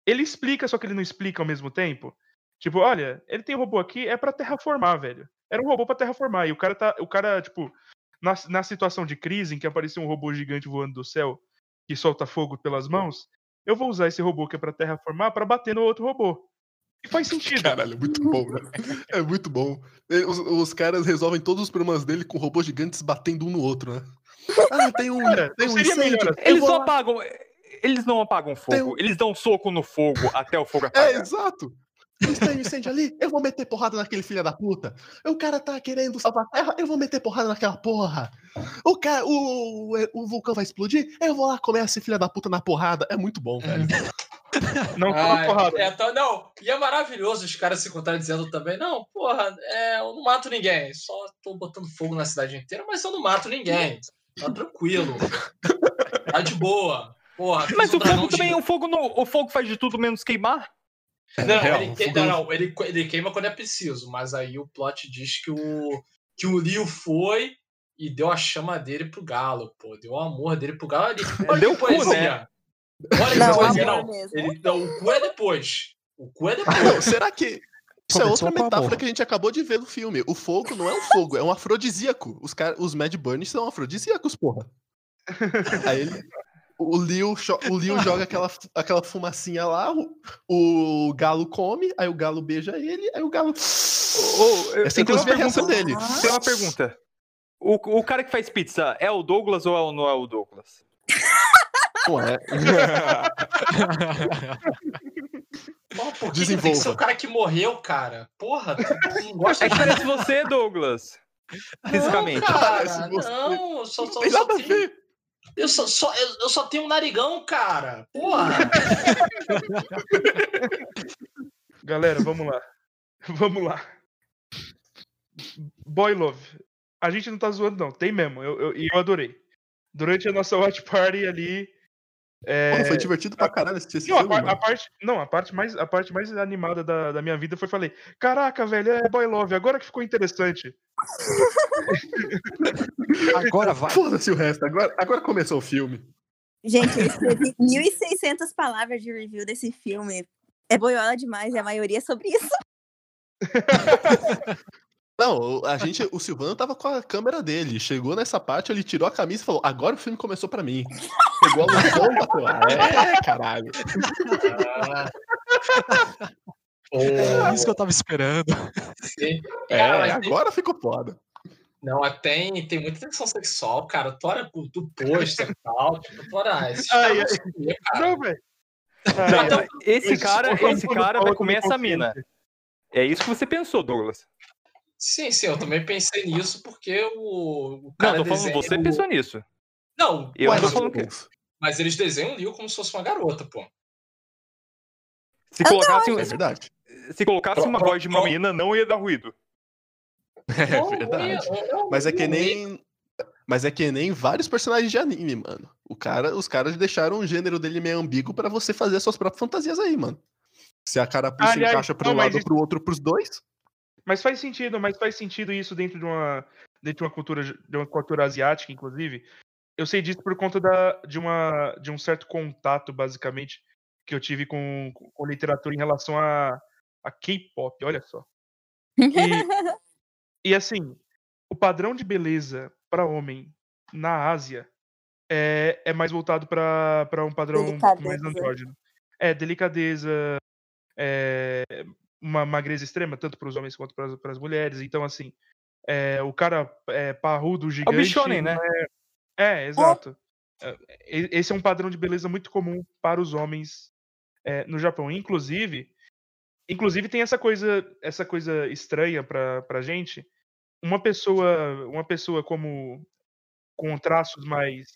Ele explica, só que ele não explica ao mesmo tempo. Tipo, olha, ele tem um robô aqui, é pra terraformar, velho. Era um robô pra terraformar. E o cara tá. O cara, tipo, na, na situação de crise em que apareceu um robô gigante voando do céu que solta fogo pelas mãos, eu vou usar esse robô que é pra terraformar pra bater no outro robô. E faz sentido. Caralho, é muito bom, né? É muito bom. Os, os caras resolvem todos os problemas dele com robôs gigantes batendo um no outro, né? Ah, tem um, Cara, tem um seria incêndio. melhor eu Eles não lá. apagam. Eles não apagam fogo, um- eles dão soco no fogo até o fogo É, apagar. exato. Mas tem um incêndio ali, eu vou meter porrada naquele filho da puta. O cara tá querendo salvar a terra, eu vou meter porrada naquela porra. O, cara, o, o vulcão vai explodir, eu vou lá comer esse filho da puta na porrada. É muito bom, velho. Não Ai, porrada. é, então, não, e é maravilhoso os caras se contradizendo também. Não, porra, é, eu não mato ninguém. Só tô botando fogo na cidade inteira, mas eu não mato ninguém. Tá tranquilo. Tá de boa. Porra, Mas o fogo também, o fogo, no, o fogo faz de tudo menos queimar? Não, Real, ele, o que- fogo- não, não, ele, ele queima quando é preciso, mas aí o plot diz que o, que o Liu foi e deu a chama dele pro galo, pô. Deu o amor dele pro galo ali. Deu o cu, poesia. Olha que Não, amor não. mesmo. Ele, não. O cu é depois. O cu é Não, depois. será que. Isso é outra metáfora que a gente acabou de ver no filme. O fogo não é um fogo, é um afrodisíaco. Os, cara, os Mad Burns são afrodisíacos, porra. Aí ele. O Liu, o Liu joga aquela, aquela fumacinha lá, o, o galo come, aí o galo beija ele, aí o galo. Ô, eu- Essa eu inclusive é a reação pergunta. dele. Tem uma pergunta. O, o cara que faz pizza é o Douglas ou é o- não é o Douglas? Não é. Porra, por que, que tem que ser o cara que morreu, cara? Porra, não gosta É que de parece você, Douglas. Fisicamente. Não, cara, não, eu só, Não só, tem só nada a tenho, ver. eu, só, só- eu, eu só tenho um narigão, cara. Porra. Galera, vamos lá. Vamos lá. Boy Love. A gente não tá zoando, não. Tem mesmo. Eu, eu, e eu adorei. Durante a nossa watch party ali. É, foi divertido pra caralho assistir esse Não, a, filme. a mano. parte, não, a parte mais, a parte mais animada da, da minha vida foi falei, caraca, velho, é Boy Love, agora que ficou interessante. Agora vai. Foda-se o resto, agora, agora começou o filme. Gente, eu escrevi 1.600 palavras de review desse filme. É boiola demais, e a maioria é sobre isso. Não, a gente, o Silvano tava com a câmera dele. Chegou nessa parte, ele tirou a camisa e falou: agora o filme começou pra mim. Pegou a e bateu. É, caralho. Ah. É isso que eu tava esperando. sim. É, Cara, tem- agora ficou foda. Não, tem, tem muita tensão sexual, cara. Tu olha pro- do pôster e tal, tipo, tu olha, esses Ai, caras ai. cara. Não, velho. Não, Então, esse cara, vamos esse cara vai comer essa mina. É isso que você pensou, Douglas. Sim, sim, eu também pensei nisso porque o, o Não, cara tô falando, você o- pensou nisso. Não, Eu mas, tô falando que. mas eles desenham o Leo como se fosse uma garota, pô. Se colocasse, É verdade. se colocasse uma Pro- voz de uma pro- menina, não ia dar ruído. É Não, verdade. não não- Mas é que não nem. Mas é que nem vários personagens de anime, mano. O cara, os caras deixaram o gênero dele meio ambíguo pra você fazer as suas próprias fantasias aí, mano. Se a carapuça Aliás, encaixa pra um não, lado ou isso- pro outro pros dois. Mas faz sentido, mas faz sentido isso dentro de uma dentro de uma cultura de uma cultura asiática, inclusive. Eu sei disso por conta da, de uma de um certo contato, basicamente, que eu tive com, com literatura em relação a, a K-pop, olha só. E, e assim, o padrão de beleza para homem na Ásia é, é mais voltado para um padrão um pouco mais andrógeno. É, delicadeza, é, uma magreza extrema, tanto para os homens quanto para as mulheres. Então, assim, é, o cara é, parrudo, É gigante. o bichonem, né? É, exato. É, e- Esse é um padrão de beleza muito comum para os homens é, no Japão. Inclusive, inclusive tem essa coisa, essa coisa estranha pra, pra gente. Uma pessoa, uma pessoa como com traços mais,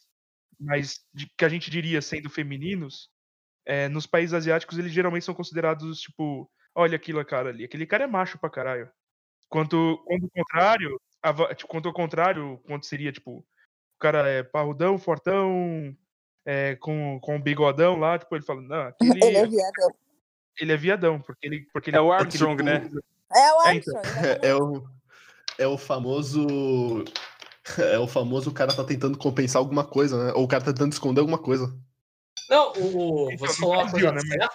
mais de- que a gente diria sendo femininos, é, nos países asiáticos eles geralmente são considerados tipo, olha aquilo cara ali, aquele cara é macho pra caralho. Quanto, quando o contrário, a tipo, quanto ao contrário, quando seria tipo, o cara é parrudão, fortão, é, com, com um bigodão lá, tipo, ele fala, não, aquele, Ele é viadão. ele é viadão, porque ele. Porque ele É o porque ele Armstrong, né? usa- É o É, então. Armstrong. É, é o, é o famoso. É o famoso o cara tá tentando compensar alguma coisa, né? Ou o cara tá tentando esconder alguma coisa. Não, o, Então, você falou uma coisa né, certa.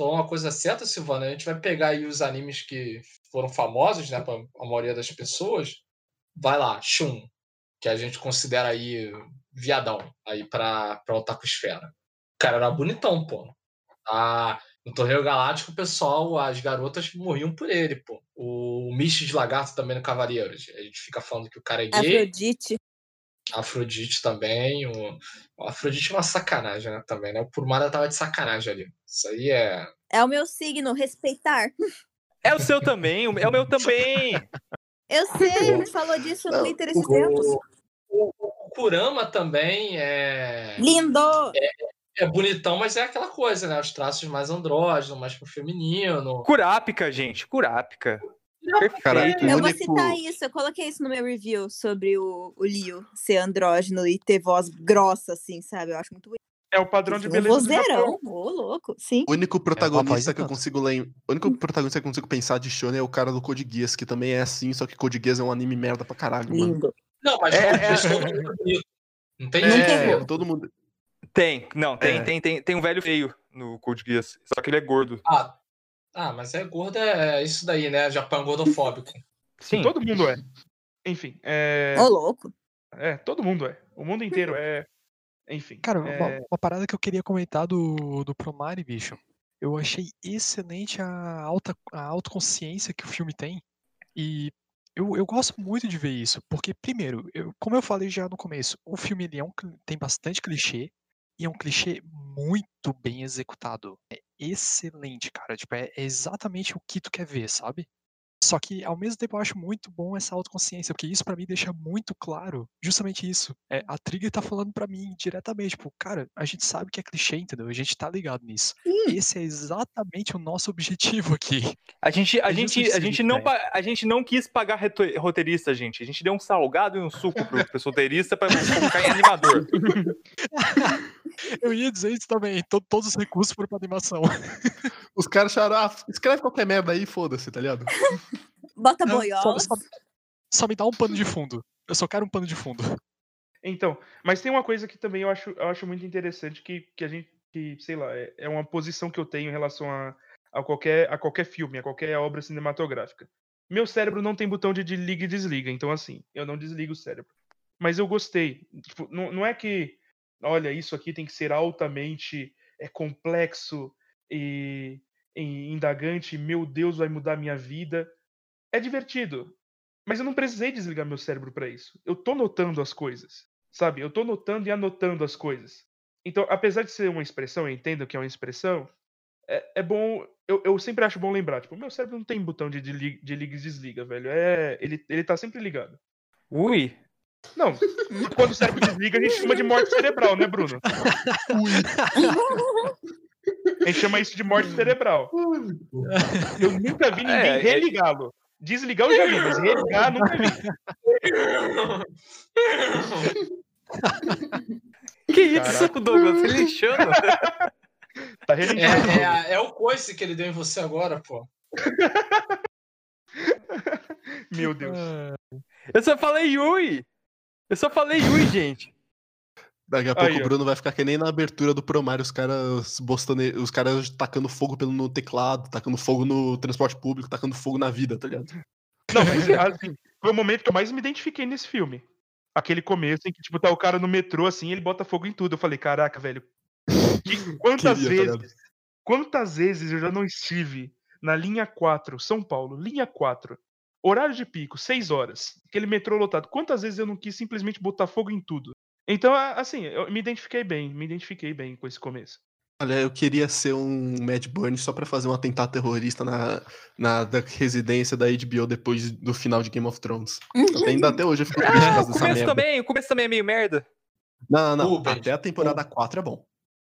Falou uma coisa certa, Silvana. A gente vai pegar aí os animes que foram famosos, né, para a maioria das pessoas. Vai lá, Shun, que a gente considera aí viadão, aí pra, pra Otakusfera. O cara era bonitão, pô. Ah, no Torneio Galáctico, o pessoal, as garotas morriam por ele, pô. O Misto de Lagarto também no Cavaleiros. A gente fica falando que o cara é gay. Afrodite. Afrodite também. O, o Afrodite é uma sacanagem, né? Também, né? O Purmada tava de sacanagem ali. Isso aí é. É o meu signo, respeitar. É o seu também, é o meu também. Eu sei, gente falou disso no Não, Twitter esses o- tempos. O, o Kurama também é. Lindo! É bonitão, mas é aquela coisa, né? Os traços mais andrógenos, mais pro feminino. Curápica, gente, curápica. Cara, Perfeito. o Eu vou único- citar isso, eu coloquei isso no meu review sobre o, o Leo ser andrógeno e ter voz grossa, assim, sabe? Eu acho muito bonito. É o padrão de Um beleza. do Japão. vozeirão, ô louco, sim. O único voz protagonista e que eu consigo lembrar. O único protagonista que eu consigo pensar de Shonen é o cara do Code Geass, que também é assim, só que Code Geass é um anime merda pra caralho, mano. Lindo. Não, mas É, é, é. todo mundo bonito. Não tem É, todo mundo. Tem, não, tem, É. tem, tem, tem um velho feio no Code Geass, só que ele é gordo. Ah, ah, mas é gordo, é isso daí, né? Japão gordofóbico. Sim. Todo mundo é. Enfim, é, Ô, louco. é, todo mundo é. O mundo inteiro é. Enfim. Cara, é, uma, uma parada que eu queria comentar do, do Promare, bicho. Eu achei excelente a, alta, a autoconsciência que o filme tem. E eu, eu gosto muito de ver isso. Porque, primeiro, eu- como eu falei já no começo, o filme ele é um, tem bastante clichê. E é um clichê muito bem executado. É excelente, cara. Tipo, é, é exatamente o que tu quer ver, sabe? Só que, ao mesmo tempo, eu acho muito bom essa autoconsciência, porque isso pra mim deixa muito claro justamente isso. É, a Trigger tá falando pra mim diretamente, tipo, cara, a gente sabe que é clichê, entendeu? A gente tá ligado nisso. Sim. Esse é exatamente o nosso objetivo aqui. A gente, a É gente, a gente não, né? a gente não quis pagar roteirista, gente. A gente deu um salgado e um suco pro, pro roteirista pra colocar em animador. Eu ia dizer isso também, to- todos os recursos foram pra animação. Os caras acharam, ah, escreve qualquer merda aí, foda-se, tá ligado? Bota boiola. só, só- só me dá um pano de fundo. Eu só quero um pano de fundo. Então, mas tem uma coisa que também eu acho, eu acho muito interessante que, que a gente, que, sei lá, é, é uma posição que eu tenho em relação a, a, qualquer, a qualquer filme, a qualquer obra cinematográfica. Meu cérebro não tem botão de de liga e desliga, então assim, eu não desligo o cérebro. Mas eu gostei. Tipo, não, não é que, olha, isso aqui tem que ser altamente é complexo e, e indagante, meu Deus, vai mudar minha vida. É divertido, mas eu não precisei desligar meu cérebro pra isso. Eu tô notando as coisas, sabe? Eu tô notando e anotando as coisas. Então, apesar de ser uma expressão, eu entendo que é uma expressão, é, é bom. Eu, eu sempre acho bom lembrar. Tipo, meu cérebro não tem botão de, de, de liga e desliga, velho. É, ele, ele tá sempre ligado. Ui. Não, quando o cérebro desliga, a gente chama de morte cerebral, né, Bruno? A gente chama isso de morte cerebral. Eu nunca vi ninguém É, é- religá-lo. Desligar eu já vi, mas religar nunca vi. Que isso. Douglas? Lixando. Tá religando. É, é, é o coice que ele deu em você agora, pô. Meu Deus. Eu só falei Ui. Eu só falei Ui, gente. Daqui a pouco Aí, o. Bruno vai ficar que nem na abertura do Promare, os caras bostando, os caras tacando fogo pelo no teclado, tacando fogo no transporte público, tacando fogo na vida, tá ligado? Não, mas assim, foi o momento que eu mais me identifiquei nesse filme. Aquele começo em que, tipo, tá o cara no metrô, assim, ele bota fogo em tudo. Eu falei, caraca, velho. que- quantas Queria, tá vezes. Quantas vezes eu já não estive na linha 4, São Paulo, linha 4, horário de pico, 6 horas, aquele metrô lotado. Quantas vezes eu não quis simplesmente botar fogo em tudo? Então, assim, eu me identifiquei bem, me identifiquei bem com esse começo. Olha, eu queria ser um Mad Bunny só pra fazer um atentado terrorista na, na da residência da HBO depois do final de Game of Thrones. Até, ainda até hoje eu fico triste Ah, o começo merda. também, o começo também é meio merda. Não, não, não. Rubens, Até a temporada 4 é bom.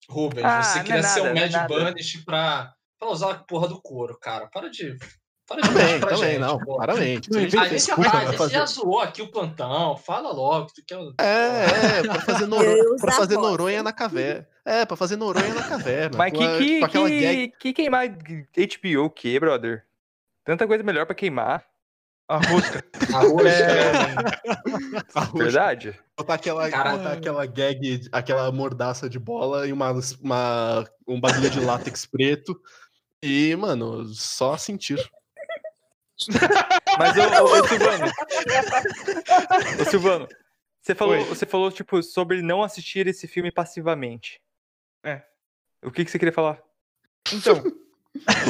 Rubens, Ah, você é queria ser nada, não é Mad nada. Banish pra, pra usar a porra do couro, cara. Para de. Também, também, gente, não. pô. Claramente. Não A gente A Desculpa, a gente fazer- já zoou aqui o plantão. Fala logo. Tu quer... É, é, pra fazer, Noro... Pra fazer. Noronha na caverna. É, pra fazer Noronha na caverna. Mas com que, a- que, que, gag. que queimar HBO o quê, brother? Tanta coisa melhor pra queimar. A rosca. Arroz, É. é... Arroz. Verdade? Botar aquela, botar aquela gag, aquela mordaça de bola e uma, uma, um bagulho de látex preto. E, mano, só sentir. Mas, ô, ô, ô, Silvano. Ô, Silvano, você falou, Oi. você falou, tipo, sobre não assistir esse filme passivamente. É. O que, que você queria falar? Então,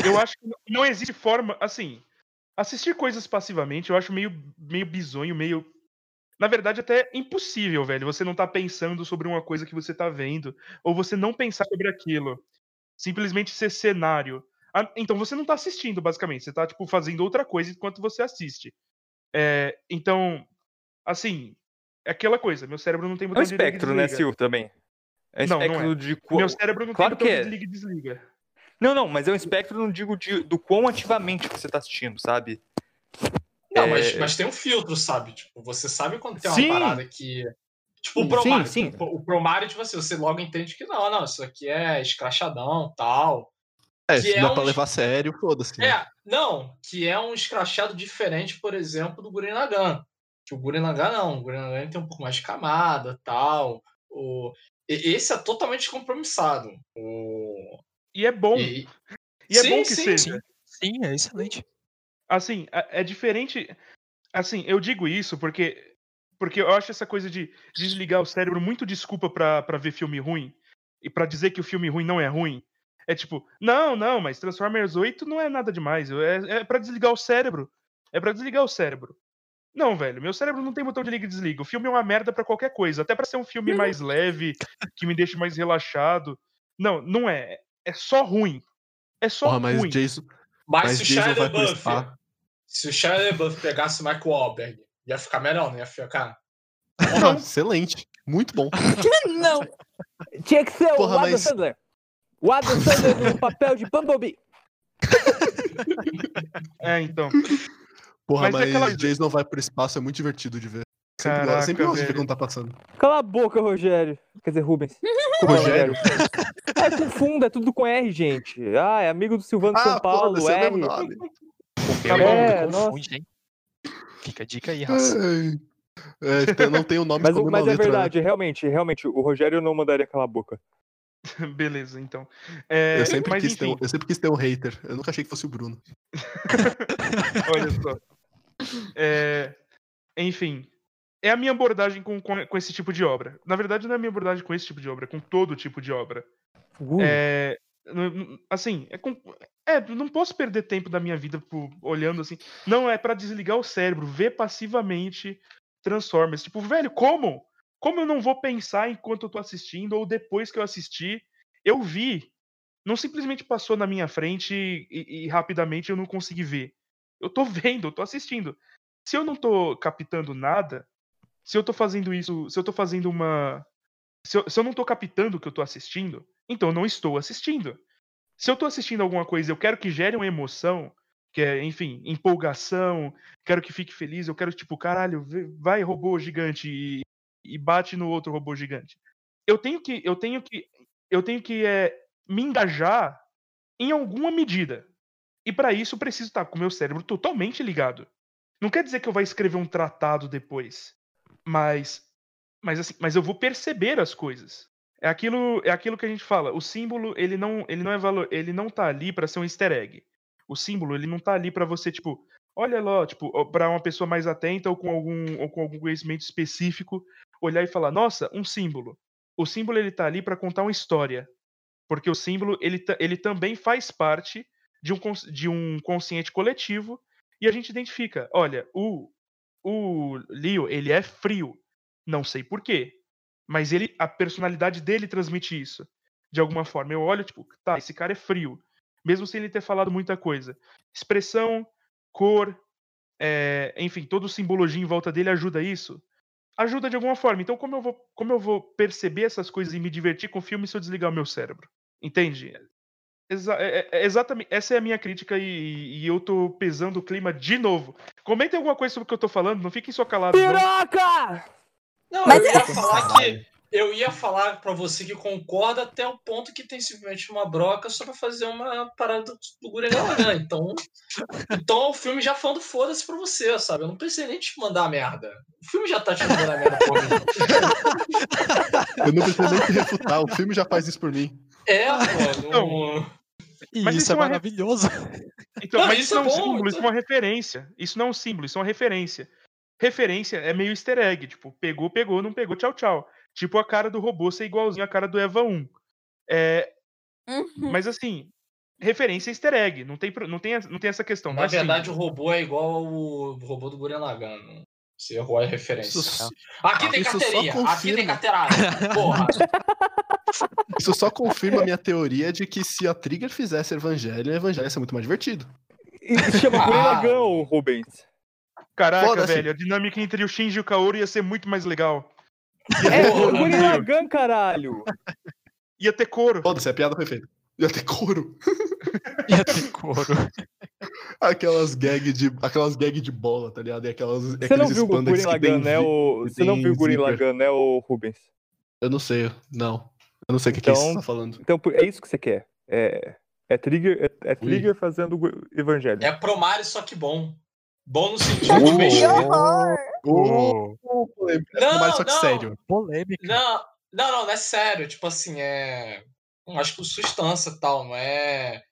eu acho que não existe forma, assim, assistir coisas passivamente eu acho meio, meio bizonho, meio. Na verdade, até impossível, velho. Você não tá pensando sobre uma coisa que você tá vendo, ou você não pensar sobre aquilo. Simplesmente ser cenário. Então você não tá assistindo, basicamente. Você tá, tipo, fazendo outra coisa enquanto você assiste. É, então, assim, é aquela coisa. Meu cérebro não tem É botão um de liga espectro, né, desliga. Sil, também. É Não, não espectro é. de... qu- Meu cérebro não Claro tem botão que de é. liga e desliga. Não, não, mas é um espectro, não digo de- do quão ativamente você tá assistindo, sabe? Não, É. mas, mas tem um filtro, sabe? Tipo, você sabe quando tem uma Sim. parada que. Tipo, o Sim, Promare. sim. tipo, O Promare, tipo assim, você logo entende que não, não, isso aqui é escrachadão tal. É, Que se é dá um- pra levar a sério, foda-se. né? É, não, que é um escrachado diferente, por exemplo, do Gurren Lagann. Que o Gurren Lagann não, o Gurren Lagann tem um pouco mais de camada, tal. O... e- Esse é totalmente descompromissado. O... E é bom. E... E é Sim, bom que sim, seja. Sim, é excelente. Assim, é, é diferente. Assim, eu digo isso porque porque eu acho essa coisa de desligar o cérebro muito desculpa pra ver filme ruim e pra dizer que o filme ruim não é ruim. É tipo, não, não, mas Transformers 8 não é nada demais. É, é para desligar o cérebro. É pra desligar o cérebro. Não, velho, meu cérebro não tem botão de liga e desliga. O filme é uma merda pra qualquer coisa. Até pra ser um filme mais leve, que me deixe mais relaxado. Não, não é. É só ruim. É só Porra, mas ruim. Jason, Mas, mas se o Jason Shia vai pro LaBeouf, spa. se o Shia LaBeouf pegasse o Michael Wahlberg, ia ficar melhor, não ia ficar? Porra, excelente. Muito bom. Não. Tinha que ser Porra, o Adam mas- Sandler. O Adam Sandler no papel de Bumblebee. É, então. Porra, Mas é mas, aquela- Jason vai pro espaço, é muito divertido de ver. Sempre, Caraca, sempre gosto de ver quando tá passando. Cala a boca, Rogério. Quer dizer, Rubens. Rogério? É, confunda, é tudo com R, gente. Ah, é amigo do Silvano de São Paulo, foda-se, é o R. mesmo nome. Meu É, nossa. confunde, hein? Fica a dica aí, raça. É, tem- não tem o nome Mas, como mas na é letra, né? verdade, realmente, realmente, o Rogério não mandaria calar a boca. Beleza, então. É, Eu sempre, mas quis ter um, eu sempre quis ter um hater. Eu nunca achei que fosse o Bruno. olha só. É, enfim, é a minha abordagem com, com, com esse tipo de obra. Na verdade, não é a minha abordagem com esse tipo de obra, é com todo tipo de obra. Uh, É, assim, é, com- é, não posso perder tempo da minha vida por- olhando assim. Não, é pra desligar o cérebro, ver passivamente Transformers. Tipo, velho, como? Como eu não vou pensar enquanto eu tô assistindo ou depois que eu assisti? Eu vi. Não simplesmente passou na minha frente e, e- rapidamente eu não consegui ver. Eu tô vendo, eu tô assistindo. Se eu não tô captando nada, se eu tô fazendo isso, se eu tô fazendo uma. Se eu, se eu não tô captando o que eu tô assistindo, então eu não estou assistindo. Se eu tô assistindo alguma coisa eu quero que gere uma emoção, que é, enfim, empolgação, quero que fique feliz, eu quero, tipo, caralho, vai robô gigante e, e bate no outro robô gigante. Eu tenho que, eu tenho que, eu tenho que é, me engajar em alguma medida. E para isso preciso estar com o meu cérebro totalmente ligado. Não quer dizer que eu vou escrever um tratado depois, mas mas assim, mas eu vou perceber as coisas. É aquilo, é aquilo que a gente fala. O símbolo, ele não, ele não é valor, ele não tá ali para ser um easter egg. O símbolo, ele não tá ali para você, tipo, olha lá, tipo, para uma pessoa mais atenta ou com algum ou com algum conhecimento específico, olhar e falar: "Nossa, um símbolo". O símbolo ele tá ali para contar uma história. Porque o símbolo, ele, ele também faz parte de um, de um consciente coletivo e a gente identifica, olha, o o Leo, ele é frio. Não sei por quê. Mas ele, a personalidade dele transmite isso. De alguma forma. Eu olho, tipo, tá, esse cara é frio. Mesmo sem ele ter falado muita coisa. Expressão, cor, é, enfim, toda simbologia em volta dele ajuda isso. Ajuda de alguma forma. Então, como eu, vou, como eu vou perceber essas coisas e me divertir com o filme se eu desligar o meu cérebro? Entende? Exa- é- é- é exatamente. Essa é a minha crítica e, e eu tô pesando o clima de novo. Comentem alguma coisa sobre o que eu tô falando, não fiquem só calados. Não. Piroca! Não, Mas eu é- ia falar que. Eu ia falar pra você que concorda até o ponto que tem simplesmente uma broca só pra fazer uma parada do, Gurren Lagann. Então, então o filme já falando foda-se pra você, sabe? Eu não precisei nem te mandar a merda. O filme já tá te mandando a merda por. Eu não preciso nem te refutar, o filme já faz isso por mim. É, pô. Não... E Mas isso isso é é maravilhoso. Então, Não, mas isso isso não é é um bom, símbolo, isso isso é uma referência. Isso não é um símbolo, isso é uma referência. Referência é meio easter egg, tipo, pegou, pegou, não pegou, tchau, tchau. Tipo a cara do robô ser igualzinho à cara do Eva 1. É, Uhum. mas assim, referência é easter egg, não tem, não tem, não tem essa questão. Na é verdade, o robô é igual ao robô do Gurren Lagann. Você errou a referência. Isso, Aqui tem isso só carteirinha, aqui tem carteirada. Porra. isso só confirma a minha teoria de que se a Trigger fizesse Evangelho, Evangelho ia ser muito mais divertido. Isso chama Ah. Gurren Lagann, Rubens. Caraca, velho, a dinâmica entre o Shinji e o Kaoru ia ser muito mais legal. É, Gurren meu. Lagann, caralho. Ia ter couro. Foda-se, a piada foi feita. Ia ter couro. Ia ter couro. Aquelas gag de, aquelas gag de bola, tá ligado? E aquelas, Você não aqueles viu o Gurren Lagann, né, o... Você não viu o Gurren. Lagann, né, o Rubens? Eu não sei, não. Eu não sei o que, que é isso que Então- você tá falando. Então, por- é isso que você quer. É, é Trigger, é, é Trigger fazendo o Evangelho. É Promare, só que bom. Bom no sentido de Oh. Que horror! Oh, Não, Mas só que não. sério. polêmica. Não, não, não, não é sério. Tipo assim, é. Não acho que substância e tal, não é.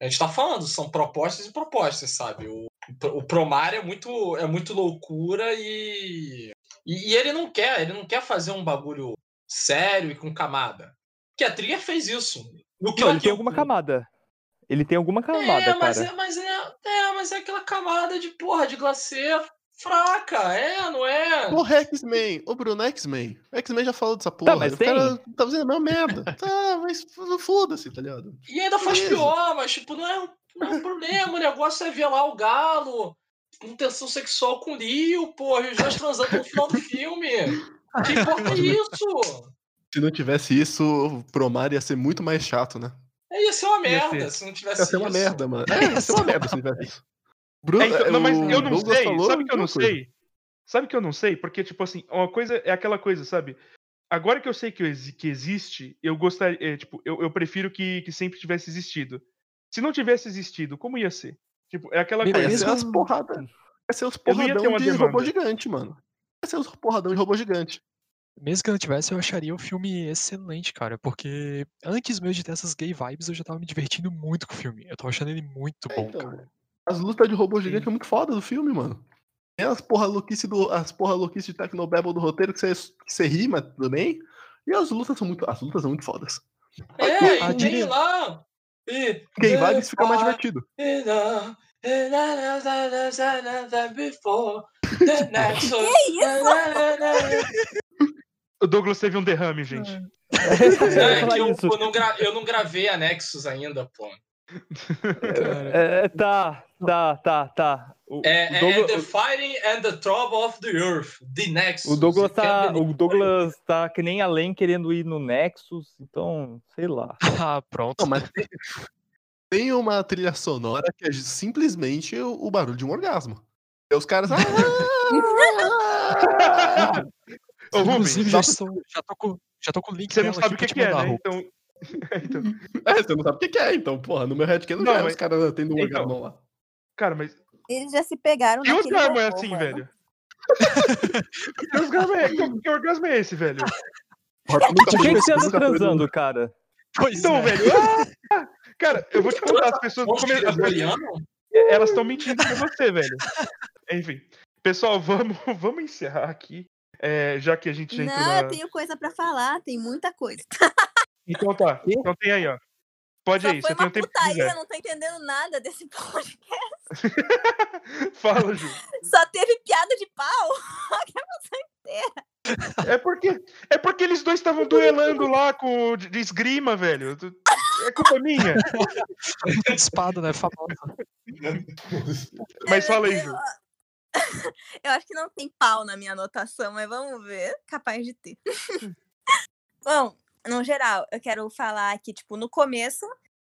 A gente tá falando, são propostas e propostas, sabe? O, o Promar é muito, é muito loucura e, e. e ele não quer, ele não quer fazer um bagulho sério e com camada. Porque a Trigger fez isso. No Não, ele tem alguma camada. Ele tem alguma camada, É, mas cara. é, mas é, é, mas é aquela camada de porra, de glacê fraca, é, não é? Porra, X-Men. Ô, Bruno, é X-Men. O X-Men já falou dessa porra. mas o tem. cara tá fazendo a mesma merda. tá, mas foda-se, tá ligado? E ainda faz Beleza. pior, mas tipo, não é, um- não é um problema. O negócio é ver lá o galo com tensão sexual com o Leo, porra, e os dois transando no final do filme. Que importa é isso? Se não tivesse isso, o Promar ia ser muito mais chato, né? É, ia ser uma merda ser. se não tivesse Ia ser uma isso. merda, mano. É, ia ser uma merda se não tivesse isso. Bruno, É, então, não, mas o eu não Douglas sei. falou Sabe que eu não coisa. sei? Sabe que eu não sei? Porque, tipo assim, uma coisa é aquela coisa, sabe? Agora que eu sei que, que existe, eu gostaria. é, tipo, eu, eu prefiro que, que sempre tivesse existido. Se não tivesse existido, como ia ser? Tipo, é aquela Beleza. Ia coisa. ser umas porradas. Ia ser os porradão de demanda. robô gigante, mano. Ia ser os porradão de robô gigante. Mesmo que eu não tivesse, eu acharia o filme excelente, cara. Porque antes mesmo de ter essas gay vibes, eu já tava me divertindo muito com o filme. Eu tava achando ele muito É, bom, então, cara. As lutas de robô gigante é muito foda do filme, mano. Tem as porra louquice, do, as porra louquice de Tecnobabble do roteiro que você, que você rima, tudo bem? E as lutas são muito, as lutas são muito fodas. É, tem diria- lá. E, Porque em vibes fica mais divertido. O Douglas teve um derrame, gente. Eu ia É falar que eu, eu não gra- eu não gravei anexos ainda, pô. É, tá, tá, tá, tá. O, É, o é, Douglas, é The Fighting and the Trouble of the Earth, The Nexus. o Douglas tá, o Douglas tá que nem além querendo ir no Nexus, então, sei lá. Ah, pronto. Não, mas tem, tem uma trilha sonora que é simplesmente o, o barulho de um orgasmo. E os caras. "Ah!" Ô, Rubens, já, estou, já, tô com, já tô com o link você não sabe o que, que é, né? Então. então. é, você não sabe o que que é, então, porra, no meu headcanon Não, já é mas- os caras tendo um Então, orgasmo lá. Cara, mas. Eles já se pegaram Que naquele orgasmo é assim, mano. velho? que, orgasmo é, que, orgasmo é esse, velho? Nunca Por que, que você anda no- transando, cara? Pois Então, é. velho. ah! Cara, eu vou te contar, as pessoas. É as pessoas- coreano? elas estão mentindo pra você, velho. Enfim. Pessoal, vamos, vamos encerrar aqui. É, já que a gente já entrou Não, na... eu tenho coisa pra falar, tem muita coisa. Então tá. Então tem aí, ó. Pode Só foi você tem uma o tempo putaria, eu não tô entendendo nada desse podcast. Fala, Ju. Só teve piada de pau. É porque, é porque eles dois estavam duelando lá com o de de esgrima, velho. É culpa minha. Espada, né? Famosa. Mas fala aí, Ju. Eu acho que não tem pau na minha anotação, mas vamos ver. Capaz de ter. Bom, no geral, eu quero falar que, tipo, no começo,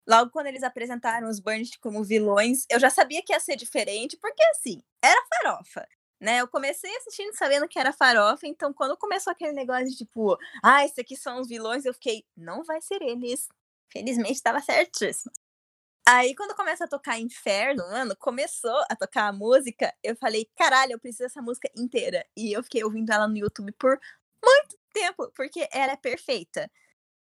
logo quando eles apresentaram os Burns como vilões, eu já sabia que ia ser diferente, porque assim, era farofa. Né, eu comecei assistindo sabendo que era farofa, então quando começou aquele negócio de tipo, ah, esses aqui são os vilões, eu fiquei, não vai ser eles. Felizmente estava certíssimo. Aí, quando começa a tocar Inferno, mano, começou a tocar a música, eu falei, caralho, eu preciso dessa música inteira. E eu fiquei ouvindo ela no YouTube por muito tempo, porque ela é perfeita.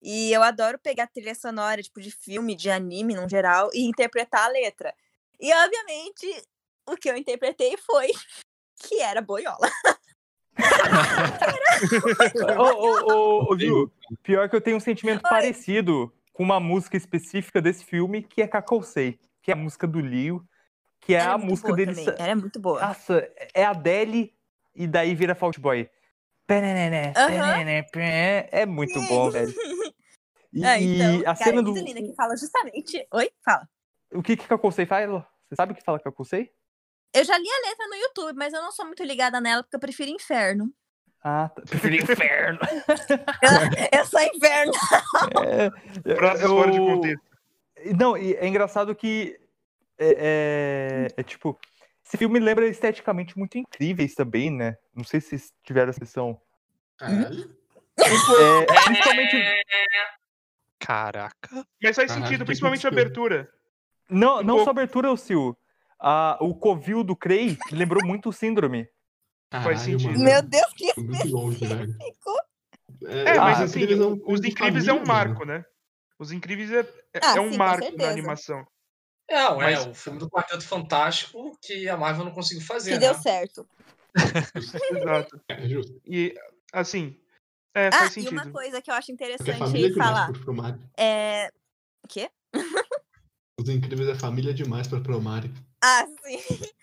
E eu adoro pegar trilha sonora, tipo, de filme, de anime, no geral, e interpretar a letra. E, obviamente, o que eu interpretei foi que era boiola. Ô, ô, ô, ô, Ju, pior que eu tenho um sentimento Oi. parecido com uma música específica desse filme, que é Kakousei, que é a música do Lio, que é Ela a muito música dele. também, Ela é muito boa. Nossa, é a Adele e daí vira Fault Boy. Pé. É muito bom, velho. E, Ah, então, a cara, cena é do. linda, que fala justamente... Oi? Fala. O que que Kakousei fala? Você sabe o que fala Kakousei? Eu já li a letra no YouTube, mas eu não sou muito ligada nela, porque eu prefiro inferno. Ah, tá. Preferi inferno. Eu, eu sou inferno. É, Frases eu- fora de contexto. Não, e é engraçado que é, é- é tipo, esse filme lembra esteticamente muito incríveis também, né? Não sei se vocês tiveram a sessão. Caralho. É, principalmente. Caraca. Mas faz Caralho, sentido, principalmente a abertura. Não, não pouco. só a abertura, o Sil. A, o covil do Crey me lembrou muito o Síndrome. Caralho, sentido. mano. Meu Deus, que Foi muito longe, velho. específico. É, mas Ah, assim, Incríveis é um Os Incríveis é um família, marco, né? Os Incríveis é, é, Ah, é um sim, marco na animação. É, é Mas- o filme do Quarteto Fantástico que a Marvel não conseguiu fazer, Que né? deu certo. Exato. É justo. E, assim, é, Ah, faz e sentido. uma coisa que eu acho interessante é falar. É. O quê? Os incríveis é família demais pra Promare. Ah, sim.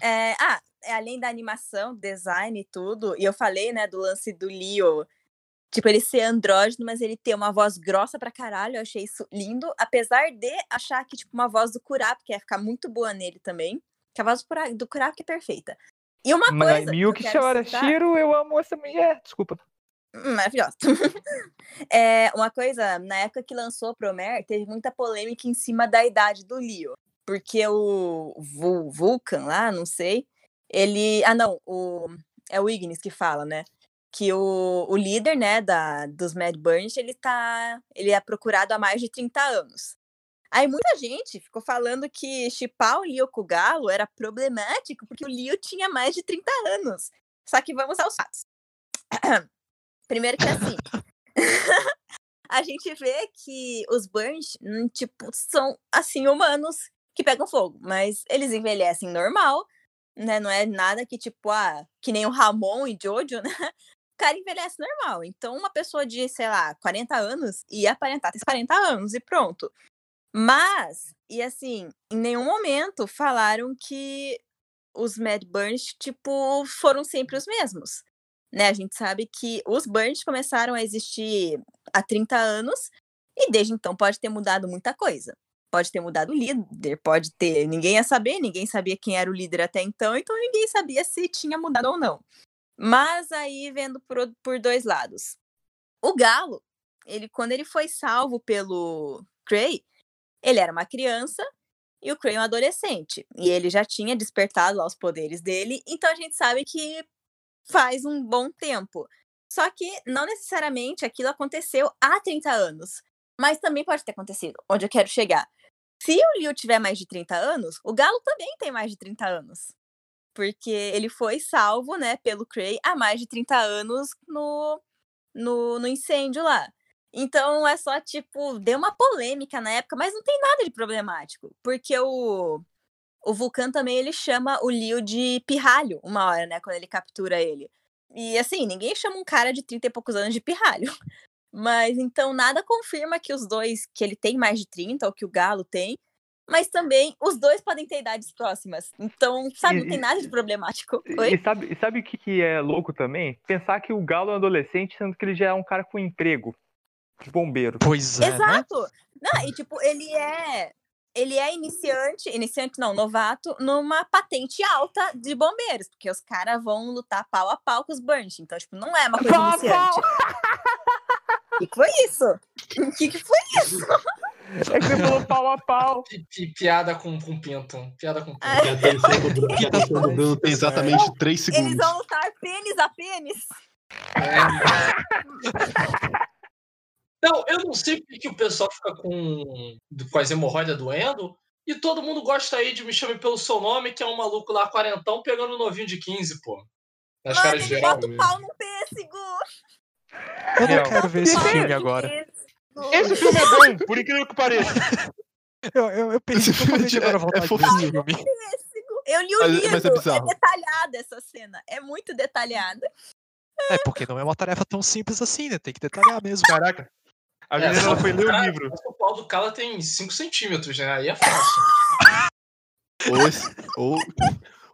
É, ah, é, além da animação, design e tudo, e eu falei, né, do lance do Leo, tipo, ele ser andrógeno, mas ele ter uma voz grossa pra caralho, eu achei isso lindo, apesar de achar que, tipo, uma voz do Kurapika ia ficar muito boa nele também, que a voz do Kura- do Kurapika é perfeita. E uma Mas coisa que Miyuki citar- Shawarashiro, eu amo essa mulher. Desculpa. Hum, Maravilhosa. É, uma coisa, na época que lançou Promer, teve muita polêmica em cima da idade do Leo. Porque o Vul- Vulcan lá, não sei, ele. Ah, não, o, é o Ignis que fala, né? Que o, o líder, né, da, dos Mad Burns, ele tá. Ele é procurado há mais de 30 anos. Aí muita gente ficou falando que chipar o Leo com o Galo era problemático, porque o Leo tinha mais de 30 anos. Só que vamos aos fatos. Primeiro que assim, a gente vê que os Burns, hum, tipo, são assim, humanos que pegam fogo, mas eles envelhecem normal, né? Não é nada que, tipo, ah, que nem o Ramon e Jojo, né? O cara envelhece normal. Então, uma pessoa de, sei lá, 40 anos ia aparentar ter 40 anos e pronto. Mas, e assim, em nenhum momento falaram que os Mad Burns, tipo, foram sempre os mesmos. Né? A gente sabe que os Burns começaram a existir há 30 anos e desde então pode ter mudado muita coisa. Pode ter mudado o líder, pode ter. Ninguém ia saber, ninguém sabia quem era o líder até então, então ninguém sabia se tinha mudado ou não. Mas aí vendo por, por dois lados. O Galo, ele quando ele foi salvo pelo Cray, ele era uma criança e o Cray um adolescente. E ele já tinha despertado lá os poderes dele, então a gente sabe que faz um bom tempo. Só que não necessariamente aquilo aconteceu há 30 anos. Mas também pode ter acontecido, onde eu quero chegar. Se o Liu tiver mais de 30 anos, o Galo também tem mais de 30 anos. Porque ele foi salvo, né, pelo Cray há mais de 30 anos no, no, no incêndio lá. Então é só, tipo, deu uma polêmica na época, mas não tem nada de problemático. Porque o, o Vulcan também ele chama o Liu de pirralho uma hora, né? Quando ele captura ele. E assim, ninguém chama um cara de 30 e poucos anos de pirralho. Mas então nada confirma que os dois, que ele tem mais de 30, ou que o Galo tem. Mas também os dois podem ter idades próximas. Então, sabe, não E- tem nada de problemático. E- Oi? E sabe, e sabe o que, que é louco também? Pensar que o Galo é um adolescente, sendo que ele já é um cara com emprego de bombeiro. Pois é, né? Exato! Não, e tipo, ele é. Ele é iniciante, iniciante não, novato, numa patente alta de bombeiros, porque os caras vão lutar pau a pau com os Burns. Então, tipo, não é uma coisa Pau a iniciante. O que, que foi isso? O que, que foi isso? É que você falou pau a pau. Pi- pi- Piada com, com pinto. Piada com pinto. Ah, E a atenção do Bruno, tem exatamente 3 Eles segundos. vão lutar pênis a pênis. Não, eu não sei porque que o pessoal fica com, com as hemorroidas doendo e todo mundo gosta aí de me chamar pelo seu nome, que é um maluco lá quarentão pegando um novinho de 15, pô. Nas Mano, caras de ele geral. bota o pau num pêssego. Eu não quero ver esse filme agora. Esse filme é bom, por incrível que pareça. Eu, eu, eu pensei Esse filme totalmente é- agora a é vontade de ver fofinho. filme. Eu li o Mas- livro. mas é bizarro. detalhada essa cena. É muito detalhada. É, porque não é uma tarefa tão simples assim, né? Tem que detalhar mesmo. Caraca. A É, menina ela foi ler o livro. O pau do cara tem 5 centímetros, né? Aí é fácil. Ou esse, ou,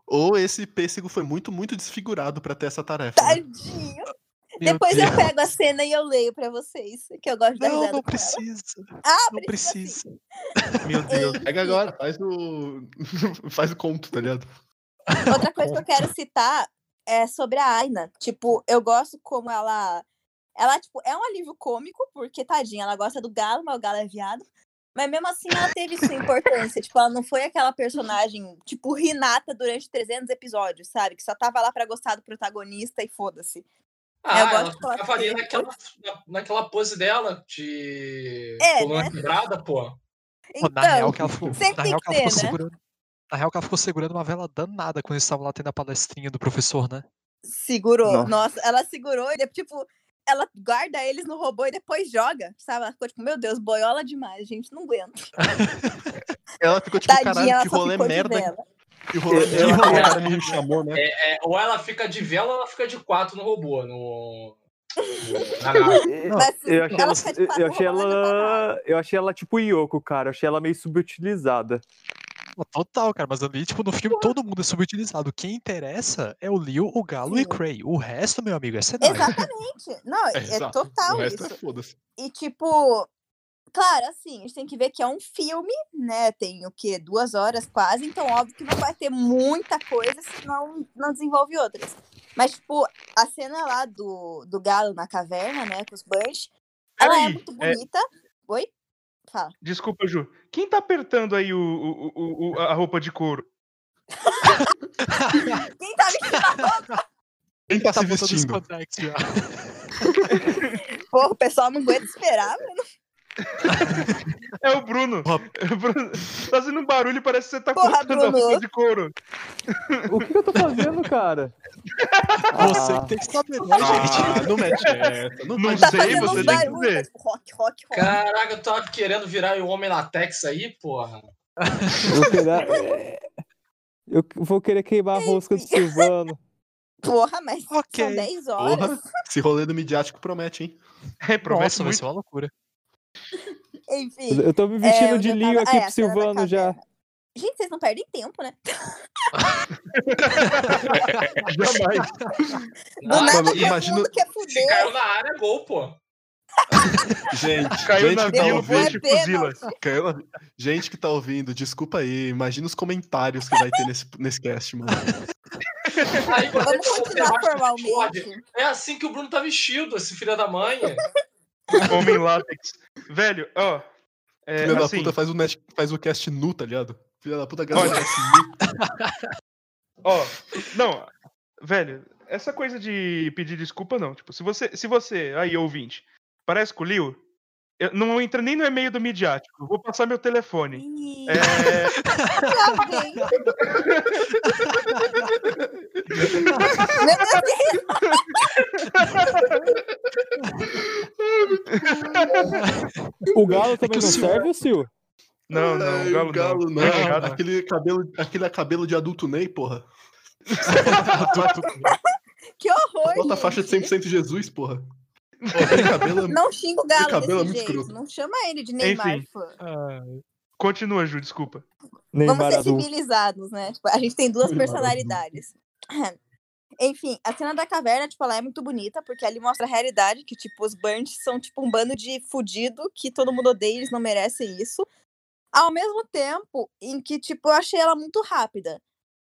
ou esse pêssego foi muito, muito desfigurado pra ter essa tarefa. né? Tadinho. Meu Depois Deus. eu pego a cena e eu leio pra vocês. Que eu gosto da Não, não precisa. Ah, Não precisa sim. precisa. Meu Deus. Pega agora, faz o. faz o conto, tá ligado? Outra coisa que eu quero citar é sobre a Aina. Tipo, eu gosto como ela. Ela, tipo, é um alívio cômico, porque, tadinha, ela gosta do galo, mas o galo é viado. Mas mesmo assim, ela teve sua importância. tipo, ela não foi aquela personagem, tipo, Renata durante 300 episódios, sabe? Que só tava lá pra gostar do protagonista e foda-se. Ah, eu gosto ela ficava ali naquela, na- naquela pose dela de É, coluna quebrada, pô. Pô, na real Então, que ela ficou, sempre na real que ela ficou né? segurando. Na real que ela ficou segurando uma vela danada quando eles estavam lá tendo a palestrinha do professor, né? segurou. Nossa. Nossa, ela segurou e, tipo, ela guarda eles no robô e depois joga, sabe? Ela ficou tipo, meu Deus, boiola demais, gente, não aguento. Ela ficou tipo, Tadinha, caralho, que rolê merda. Que o cara me chamou, né? É, ou ela fica de vela ou ela fica de quatro no robô, no. no- na nave. Não, eu achei ela eu achei ela, eu achei ela tipo Yoko, cara. Eu achei ela meio subutilizada. Total, cara, mas ali, tipo, no filme todo mundo é subutilizado. Quem interessa é o Leo, o Galo e Sim. o Cray. O resto, meu amigo, é cenário. Exatamente. Não, é, exato. total o resto isso. é foda-se. E tipo, claro, assim, a gente tem que ver que é um filme, né? Tem o quê? Duas horas quase, então óbvio que não vai ter muita coisa, senão não desenvolve outras. Mas, tipo, a cena lá do, do galo na caverna, né, com os Bunch, ela é Peraí, muito é- bonita. Oi? Fala. Desculpa, Ju. Quem tá apertando aí o, o- o- a roupa de couro? Quem tá vestindo a roupa? Quem tá, Tá se vestindo? Porra, o pessoal não aguenta esperar, mano. É o Bruno. É o Bruno. Tá fazendo um barulho, parece que você tá Porra, cortando a Bruno. roupa de couro. O que, que eu tô fazendo, cara? Você Ah, tem que saber, né, gente? Ah, não mete essa. Não, Não Tá sei, você tem que ver. rock, rock, rock. Caraca, eu tava querendo virar o homem latex aí, porra. eu vou é, Eu vou querer queimar a rosca do Silvano. Porra, mas Ok. são 10 horas. Porra, esse rolê do midiático promete, hein? É, promete Nossa, vai muito. ser uma loucura. Enfim. Eu tô me é, vestindo eu de linho tava- aqui é, pro Silvano já. Gente, vocês não perdem tempo, né? Jamais. Do Ah, nada mundo quer Se fuder. caiu na área, gol, pô. Gente, Caiu gente na que tá ouvindo. é caiu na- Gente que tá ouvindo, desculpa aí. Imagina os comentários que vai ter nesse, nesse cast, mano. Aí Vamos continuar "Eu acho que formalmente. É assim que o Bruno tá vestido, esse filho da mãe. Homem látex. Velho, ó. É, Filha da assim, puta faz o, net, faz o cast nu, tá ligado? Filha da puta grava o cast nu. ó. Não, velho, essa coisa de pedir desculpa, não. Tipo, se você, se você aí, ouvinte, parece com o Leo, eu não entra nem no e-mail do midiático. Vou passar meu telefone. Ih, É, O Galo também que o não Silvano- serve, Sil? não, não, Ai, o galo, o galo não. não. Errado, aquele, cabelo, aquele cabelo de adulto Ney, porra. que horror, Bota a faixa de gente. 100% Jesus, porra. Cabelo... Não xinga o Galo cabelo é desse muito jeito. escroto. Não chama ele de Neymar, Enfim. fã. Continua, Ju, desculpa. Neymar Vamos ser adulto. civilizados, né? Tipo, a gente tem duas Neymar personalidades. Enfim, a cena da caverna, tipo, ela é muito bonita, porque ali mostra a realidade, que, tipo, os Burns são, tipo, um bando de fudido, que todo mundo odeia, eles não merecem isso. Ao mesmo tempo em que, tipo, eu achei ela muito rápida,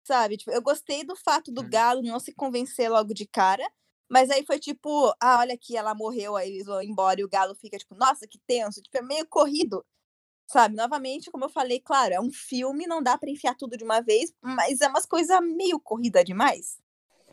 sabe? Tipo, eu gostei do fato do Hum. Galo não se convencer logo de cara, mas aí foi tipo, ah, olha aqui, ela morreu, aí eles vão embora e o Galo fica, tipo, nossa, que tenso, tipo, é meio corrido. Sabe, novamente, como eu falei, claro, é um filme, não dá pra enfiar tudo de uma vez, mas é umas coisas meio corrida demais.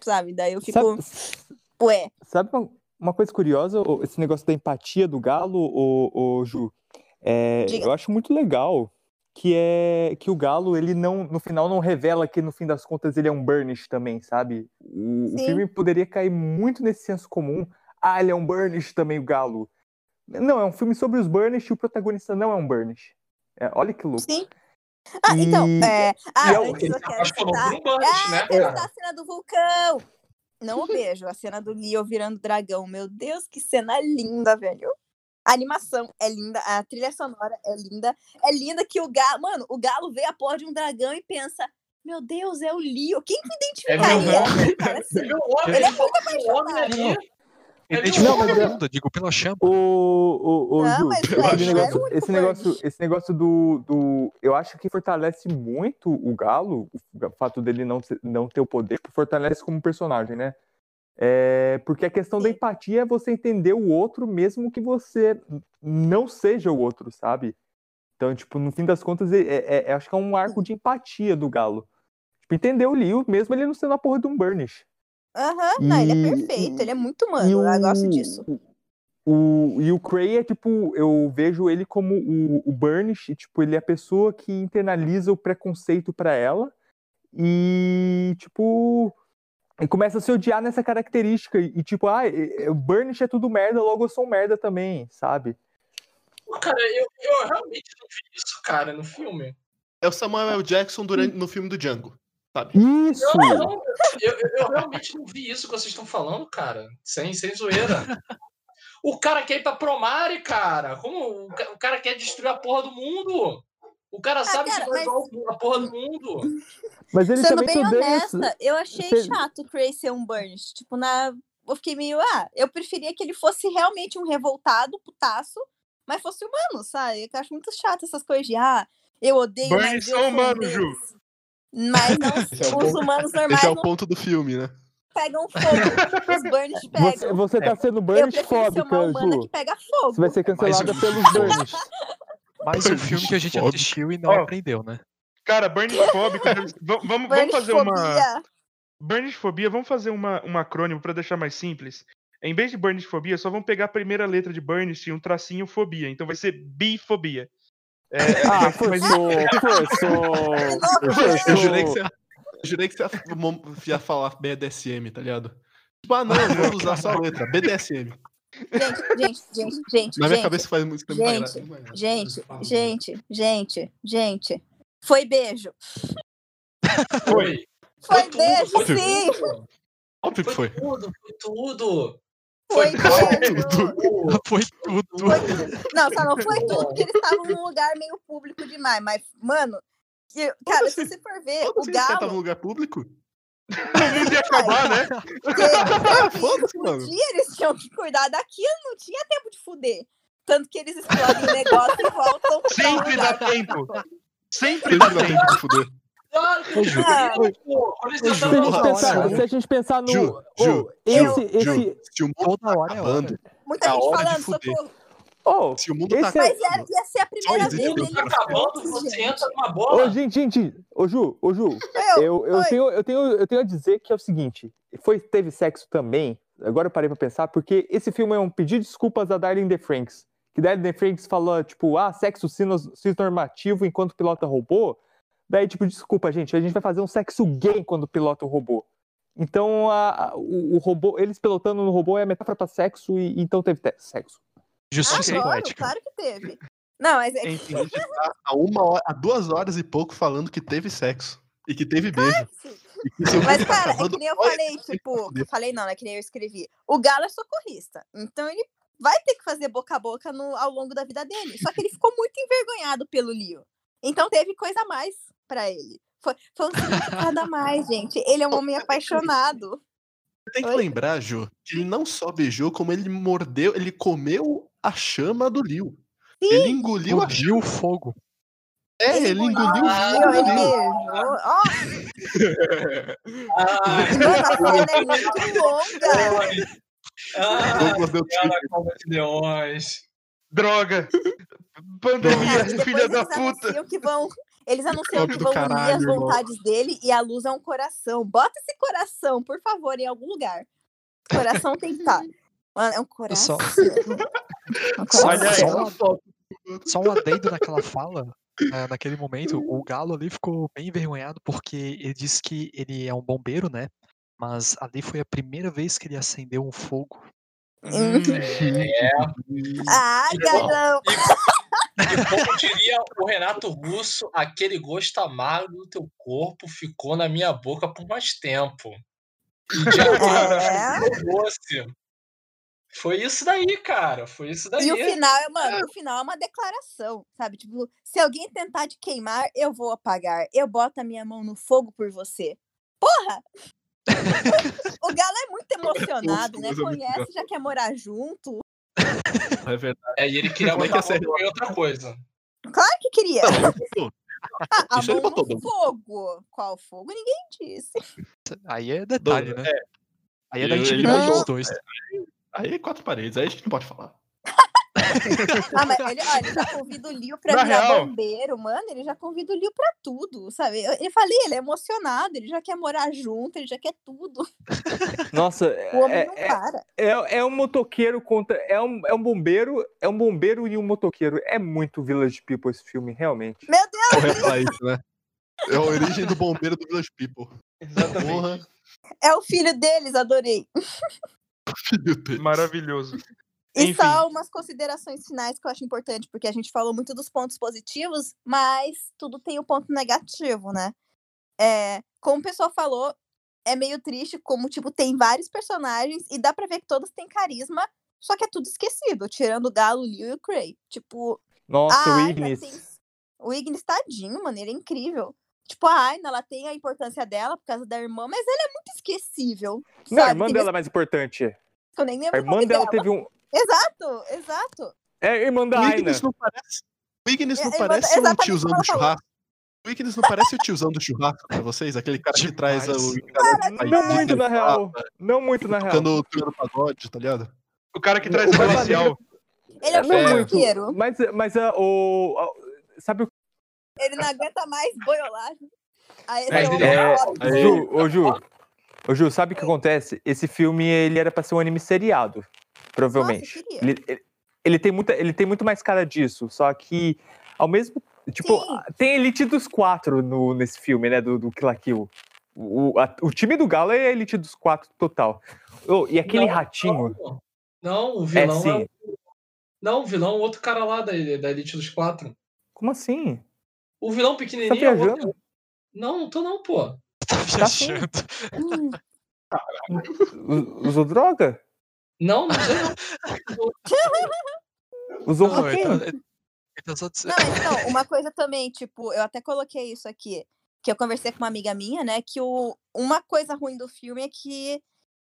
Sabe? Daí eu fico, Sabe, ué, sabe uma, coisa curiosa? Esse negócio da empatia do Galo, ô, ô, Ju? É, eu acho muito legal que é que o Galo, ele não, no final, não revela que no fim das contas ele é um Burnish também, sabe? O, o filme poderia cair muito nesse senso comum. Ah, ele é um Burnish também, o Galo. Não, é um filme sobre os Burnish e o protagonista não é um Burnish. É, olha que louco. sim. Ah, então, E- é, ah, é o- antes eu Ele apaixonou por um Bunch, ah, né, citar a cena do vulcão. Não o beijo, a cena do Leo virando dragão. Meu Deus, que cena linda, velho. A animação é linda, a trilha sonora é linda. É linda que o galo. Mano, o galo vê a porra de um dragão e pensa: Meu Deus, é o Leo. Quem que É identificaria? homem. cara, assim? Meu homem, Ele é ele falou que o homem ali. Ele Não, mas é- digo, pela chama. O, o, o Não, Ju, mas, esse, é negócio, único esse, negócio, esse negócio do, do. Eu acho que fortalece muito o Galo, o fato dele não, não ter o poder, fortalece como personagem, né? É, porque a questão da empatia é você entender o outro, mesmo que você não seja o outro, sabe? Então, tipo, no fim das contas, é, é- é- acho que é um arco de empatia do Galo. Tipo, entender o Liu, mesmo ele não sendo a porra de um Burnish. Aham, não, ele é perfeito, ele é muito humano, eu gosto disso. O, e o Cray é tipo, eu vejo ele como o, o Burnish, tipo, ele é a pessoa que internaliza o preconceito pra ela e, tipo, e começa a se odiar nessa característica. E, tipo, ah, o Burnish é tudo merda, logo eu sou um merda também, sabe? Cara, eu, eu realmente não vi isso, cara, no filme. É o Samuel L. Jackson durante, no filme do Django, sabe? Isso! Não, não, eu, eu- eu realmente não vi isso que vocês estão falando, cara. Sem, sem zoeira. O cara quer ir pra Promare, cara. Como o cara quer destruir a porra do mundo? O cara sabe Ah, cara, que vai mas- igual a porra do mundo. Mas ele Sendo também bem honesta, eu achei Cê- chato o Cray ser um Burnish. Tipo, na. Eu fiquei meio, ah, eu preferia que ele fosse realmente um revoltado, putaço, mas fosse humano, sabe? Eu acho muito chato essas coisas de, ah, eu odeio, eu são um humanos, Ju. Mas não, é os ponto- humanos normais Esse é o não ponto do filme, né? pegam fogo. Os Burnish Você, pegam. você tá sendo Eu Burnish prefiro ser uma fóbica, humana Ju. que pega fogo. Você vai ser cancelada Mas o- pelos Burnish. Mais um filme que a gente assistiu e não Ó, aprendeu, né? Cara, Burnish Fóbico. vamos, vamos, fazer uma. Burnishfobia. Burnishfobia, vamos fazer uma, um acrônimo pra deixar mais simples. Em vez de Burnishfobia, só vamos pegar a primeira letra de Burnish e um tracinho fobia. Então vai ser bifobia. É, Ah, vai- forçou, forçou. Eu jurei que você, jurei que você ia falar BDSM, tá ligado? Tipo, ah, não, vamos usar só a letra. BDSM. Gente, gente, gente, gente. Na minha gente. cabeça faz música muito mais Gente. Gente, gente, gente, gente. Foi beijo. Foi. Foi tudo, beijo, foi sim. tudo. Óbvio que Foi foi. tudo, foi tudo. Foi Foi beijo. Foi tudo. Foi tudo. Não, só não foi tudo porque eles estavam num lugar meio público demais. Mas, mano, que- cara, se você for ver, o esses caras estavam no Galo. lugar público? O mundo ia acabar, né? Ah, foda-se, Um mano. dia eles tinham que cuidar daquilo, não tinha tempo de fuder. Tanto que eles explodem o negócio e voltam Sempre dá tempo. Sempre dá tempo. de fuder. Claro que Ju. Ju. Se a gente pensar, hora, se a gente pensar no. Ju, oh, Ju, esse, Ju, esse, se o mundo Toda tá hora é hora. Muita É a gente hora falando, socorro. Oh, se o mundo tá esse é- Mas acabando. ia, ia ser a primeira vez um dele. tá acabando, você entra numa Ô, bola. gente, gente, ô Ju, ô Ju, Eu, eu, tenho, eu, tenho, eu tenho a dizer que é o seguinte: foi, teve sexo também, agora eu parei pra pensar, porque esse filme é um pedido de desculpas a Darlene The Franks. Que Darlene The Franks falou, tipo, ah, sexo cis- cisnormativo enquanto pilota robô. Daí, tipo, desculpa, gente, a gente vai fazer um sexo gay quando pilota o robô. Então, a, a- o, o robô, eles pilotando no robô é metáfora pra sexo, e então teve te- sexo. Justiça Adoro, poética. claro que teve. Não, mas é que Enfim, A gente tá há uma hora, há duas horas e pouco falando que teve sexo. E que teve beijo. Que Mas, tá cara, é que nem eu falei, tipo, falei não, né? Que nem eu escrevi. O Galo é socorrista. Então ele vai ter que fazer boca a boca no, ao longo da vida dele. Só que ele ficou muito envergonhado pelo Leo. Então teve coisa a mais pra ele. Foi, foi um significado a mais, gente. Ele é um homem apaixonado. Você tem que Oi? lembrar, Ju, que ele não só beijou, como ele mordeu, ele comeu a chama do Liu. Ele engoliu a chama. O fogo. É, ele engoliu o Ah, chama ele beijou. Ó, Ah, mano, a cena é muito longa. ah, Douglas deu cara, droga. Pandemia, filha da puta. anunciam que vão. Eles anunciam que vão unir as caralho, irmão. vontades dele e a luz é um coração. Bota esse coração, por favor, em algum lugar. Coração tem que estar. Mano, é um coração. Um Olha aí. coração. Só um adendo naquela fala. né, naquele momento, o Galo ali ficou bem envergonhado porque ele disse que ele é um bombeiro, né? Mas ali foi a primeira vez que ele acendeu um fogo. Hum, Ah, galão. E como diria o Renato Russo, aquele gosto amargo do teu corpo ficou na minha boca por mais tempo. E de agora É. doce. Foi isso daí, cara. Foi isso daí. E o final, é, mano, o final é uma declaração, sabe? Tipo, se alguém tentar te queimar, eu vou apagar. Eu boto a minha mão no fogo por você. Porra! o Galo é muito emocionado, né? É Conhece, já quer morar junto. É verdade. É, e ele queria Como é que botar é mão em outra coisa. Claro que queria. Não, Ah, a Isso ele mão botou, no fogo. Qual fogo? Ninguém disse. Aí é detalhe, né? é, Aí é da intimidade dos dois. aí é quatro paredes, aí a gente não pode falar. Ah, mas ele, ó, ele já convida o Lio pra Na virar real- bombeiro, mano. Ele já convida o Lio pra tudo, sabe? Eu, eu falei, ele é emocionado, ele já quer morar junto, ele já quer tudo. Nossa, O homem é, não é, para. é, é um motoqueiro contra. É um, é um bombeiro. É um bombeiro e um motoqueiro. É muito Village People esse filme, realmente. Meu Deus, Corre pra isso, né? É a origem do bombeiro do Village People. Exatamente. Porra, é o filho deles, adorei. filho dele. Maravilhoso. E Enfim. só umas considerações finais que eu acho importante, porque a gente falou muito dos pontos positivos, mas tudo tem o ponto negativo, né? É, como o pessoal falou, é meio triste como, tipo, tem vários personagens e dá pra ver que todos têm carisma, só que é tudo esquecido, tirando o Galo, o Liu e o Cray. Tipo, Nossa, a o Ignis. tem... O Ignis, tadinho, mano, ele é incrível. Tipo, a Aina, ela tem a importância dela por causa da irmã, mas ela é muito esquecível. Não, a sabe? irmã Tem dela é mais importante. eu nem lembro A irmã dela dela. teve um. Exato, exato. É irmã da O Aina. Ignis não parece. O Ignis É, não é, parece o tiozão do churrasco. O Ignis não parece o tiozão do churrasco pra vocês? Aquele cara que traz o. Não muito, na real. Não muito, na real. Tocando, tocando pagode, tá ligado? O cara que traz O comercial. Ele é um Não muito. churrasqueiro. Mas, mas a- o. sabe o. Ele não aguenta mais boiolagem. Aí É, é, o ele é-. Aí- Ju, ô Ju. Ô Ju, sabe o que acontece? Esse filme ele era pra ser um anime seriado. Provavelmente. Nossa, ele, ele, ele tem muita, ele tem muito mais cara disso. Só que, ao mesmo. Tipo, Sim. tem Elite dos Quatro no, nesse filme, né? Do, do Kill la Kill. O, a- o time do Galo é a Elite dos Quatro total. Ô, e aquele Não, ratinho. Não, não, o É vilão é, sim. o- Não, o vilão é outro cara lá da, da Elite dos Quatro. Como assim? O vilão Tá pequenininho é viajando? outro. Não, não tô não, pô. Tá sim. viajando. Hum. U- Usou droga? Não, não. Usou cocaína? tá, ele tá. Não, então, uma coisa também, tipo, eu até coloquei isso aqui, que eu conversei com uma amiga minha, né, que o, uma coisa ruim do filme é que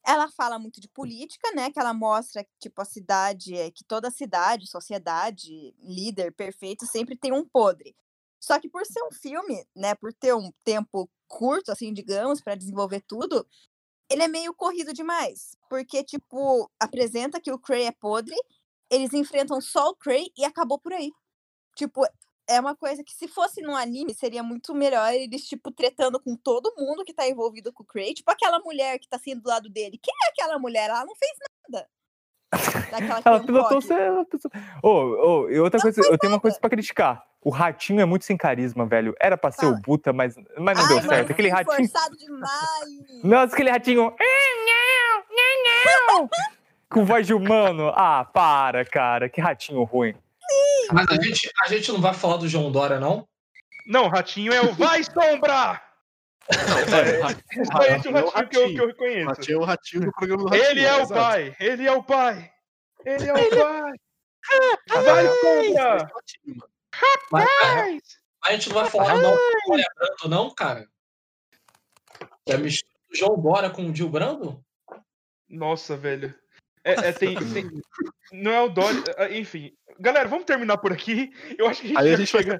ela fala muito de política, né, que ela mostra, tipo, a cidade, é, que toda cidade, sociedade, líder perfeito sempre tem um podre. Só que por ser um filme, né, por ter um tempo curto, assim, digamos, para desenvolver tudo, ele é meio corrido demais. Porque, tipo, apresenta que o Cray é podre, eles enfrentam só o Cray e acabou por aí. Tipo, é uma coisa que se fosse num anime, seria muito melhor eles, tipo, tretando com todo mundo que tá envolvido com o Cray. Tipo, aquela mulher que tá sendo do lado dele. Quem é aquela mulher? Ela não fez nada. Que Ela pilotou você. Ô, ô, e outra coisa, eu tenho uma coisa nada. pra criticar. O ratinho é muito sem carisma, velho. Era pra ser o Fala. Buta, mas, mas não Ai, deu certo. Aquele ratinho. forçado demais. Nossa, aquele ratinho. "Ah, não, não, não." Com voz de humano. Ah, para, cara. Que ratinho ruim. Mas a gente, a gente não vai falar do João Dória, não? Não, Ratinho é o Vai Sombra! É, Só esse o é o Ratinho que eu, que eu O reconheço. ratinho é o ratinho do programa do ratinho. Ele é o pai! Ele é o pai! Ele é o pai! Vai Sombra! Vai! a gente não vai falar não, do Dória Brando, não, cara? É mistura do João Dória com o Gil Brando? Nossa, velho. É, é, tem, tem- Não é o Dolly. é, Enfim. Galera, vamos terminar por aqui. Eu acho que a gente, Aí a gente vai É,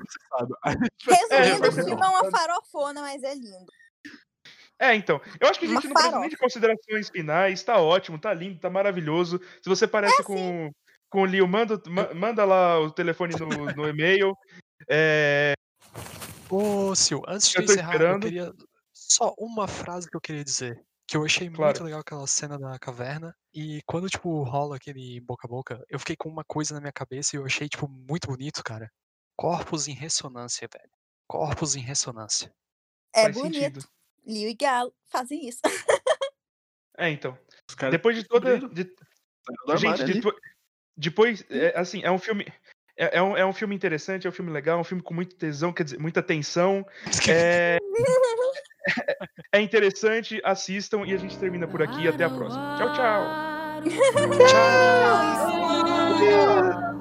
Resumindo, vai o filme é uma farofona, mas é lindo. É, então. Eu acho que a Uma gente não precisa nem de considerações finais. Tá ótimo, tá lindo, tá maravilhoso. Se você parece É, com, com o Leo, manda, ma- manda lá o telefone no, no e-mail. É, Ô, Sil, antes de Eu encerrar, eu esperando. queria. Só uma frase que eu queria dizer. Que eu achei Claro. muito legal aquela cena da caverna. E quando, tipo, rola aquele boca a boca, eu fiquei com uma coisa na minha cabeça e eu achei, tipo, muito bonito, cara. Corpos em ressonância, velho. Corpos em ressonância. É faz bonito. sentido. Lio e Galo fazem isso. É, então. Os caras Depois de toda. de- do Gente, depois, depois é, assim, é um filme. É, é um, é um filme interessante, é um filme legal, é um filme com muito tesão, quer dizer, muita tensão. É, é interessante, assistam e a gente termina por aqui. Até a próxima. Tchau, tchau. 鼓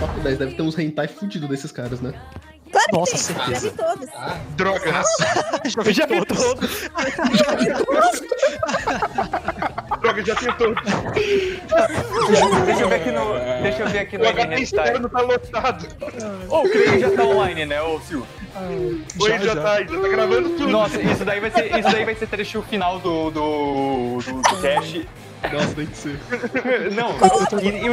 papo 10 deve ter uns hentai fudidos desses caras, né? Claro que Nossa, tem, já certeza. vi todos. Ah, Droga! Já vi já vi todos. Droga, já tenho todo. Deixa eu ver aqui no. Deixa eu ver aqui no O HD Hentai. externo tá lotado. Ô, o Craig já tá online, né, ô Sil? Oi, já, tá, já tá gravando tudo. Nossa, isso daí vai ser, isso daí vai ser trecho final do. do. do, do cast. Nossa, tem que ser. Não, e, e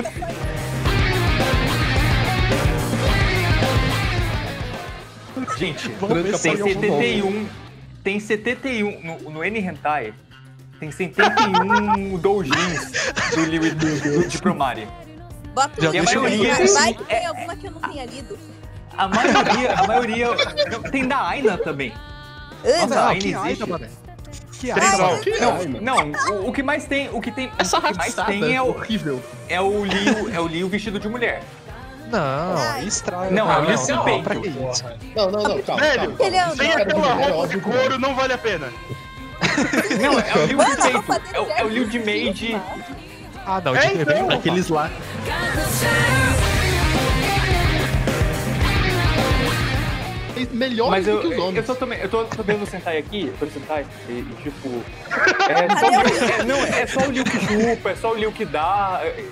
Gente, tem sai algum novo. 71. Tem 71. No, no N Hentai, tem 71 doujins do Liu e do, de Promare. Bota Já eu vai, que tem alguma que eu não tenha lido. A maioria, a maioria. Tem da Aina também. Nossa, Não, ainda que existe? Aina, mané. Que Aina? Não, não, o, o que mais tem, o que tem, Essa o que mais tem é o, horrível. é o Liu, é o Liu vestido de mulher. Não, Ai. estraga. Não, é o Liu esse é ó, peito. pra que isso? Não, não, não, calma. Velho, calma. Ele é Sem aquela roupa de couro não vale a pena. Não, é o Liu de peito. É, o- é o Liu de mano. Ah, não, É, de TV então. não. Aqueles lá. É Melhor Mas do eu, que os homens. eu tô também, eu tô, tô vendo o Sentai aqui, tô no Sentai, e, e, tipo. É só, é, não, é só o Liu que chupa, é só o Liu que dá. é,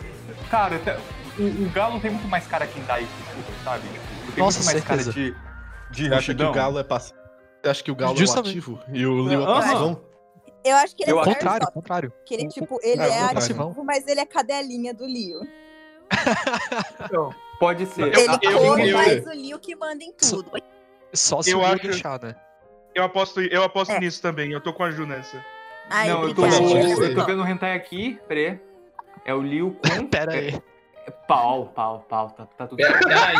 Cara, tá- o, o Galo tem muito mais cara que dá que chupa, sabe? Tipo, tem Nossa, muito mais certeza. cara de. De Você acha que o Galo é passivo? Acha que o Galo Justamente. é o ativo e o Liu é Aham. passivão? Eu acho que ele é o contrário, contrário. que ele, tipo, ele É, é ativo, mas ele é cadelinha do Lio. Pode ser. Ele eu- come, eu- mas o Lio que manda em tudo. Só se Eu o acho- deixar, né? Eu aposto, eu aposto É. nisso também. Eu tô com a Ju nessa. Ai, não, eu tô. Não, eu tô vendo o Hentai aqui, peraí. É o Liu com. Pera aí. Pau, pau, pau, tá, tá tudo Pera, certo. pera.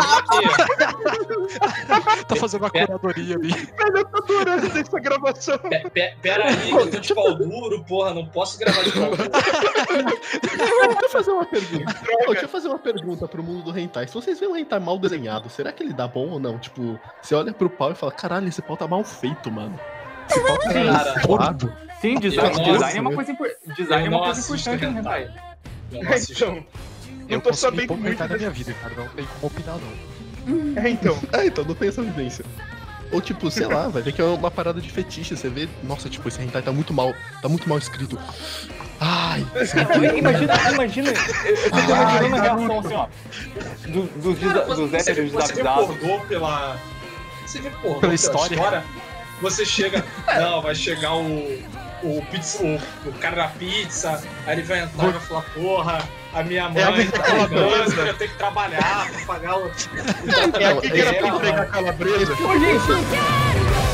Tá fazendo uma Pera- curadoria ali. Velho, eu tô adorando dessa gravação. pe- pe- Pera aí, eu tô de pau duro, porra, não posso gravar de pau duro. Deixa eu fazer uma pergunta. Ô, deixa eu fazer uma pergunta pro mundo do hentai. Se vocês veem um hentai mal desenhado, será que ele dá bom ou não? Tipo, você olha pro pau e fala, caralho, esse pau tá mal feito, mano. Esse pau tá Cara. Sim, design, design é uma coisa importante. Design é uma coisa importante no hentai. Então, Eu tô sabendo pouco muito desse- minha vida, cara. Não tem como opinar, não. É, então. É, então, não tem essa evidência. Ou tipo, sei lá, vai ver que é uma parada de fetiche. Você vê, nossa, tipo, esse hentai tá muito mal, tá muito mal escrito. Ai, hentai Não, Imagina, imagina, eu, eu tô imaginando a reação assim, ó. Do- dos, Cara, desa- dos você, héteros você pornô pela. Você Pela pela história. história. Você chega. Não, vai chegar o. O, pizza, o, o cara da pizza, aí ele vai entrar e vai falar, porra, a minha mãe É a tá minha ligando, calabresa. eu tenho que trabalhar pra pagar o. É aqui que era pra É, entregar calabresa. Ô, gente,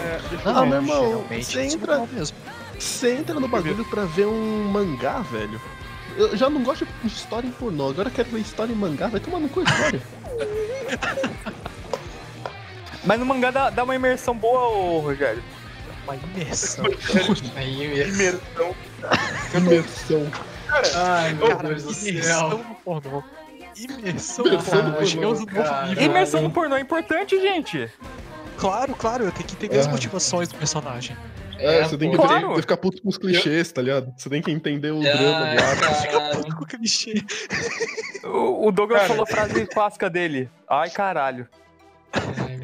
É, deixa eu Ah, meu irmão, você entra, mesmo. você entra no bagulho pra ver um mangá, velho. Eu já não gosto de história em pornô, agora eu quero ver história em mangá, vai tomar no cu história. mas no mangá dá, dá uma imersão boa, ô, Rogério. Uma imersão. Mesmo. Imersão. Imersão. Ai, meu Cara, Deus do imersão céu. no pornó. Imersão no pornô. pornô, Chegamos no novo cara. nível. Imersão no pornô é importante, gente. Claro, claro, eu tenho que entender as Ah. motivações do personagem. É, É, você tem que pô. ter- Claro. ficar puto com os clichês, tá ligado? Você tem que entender o Ai, drama do ar. caralho. Com clichê. O, o Douglas Cara. falou a frase clássica dele. Ai, caralho.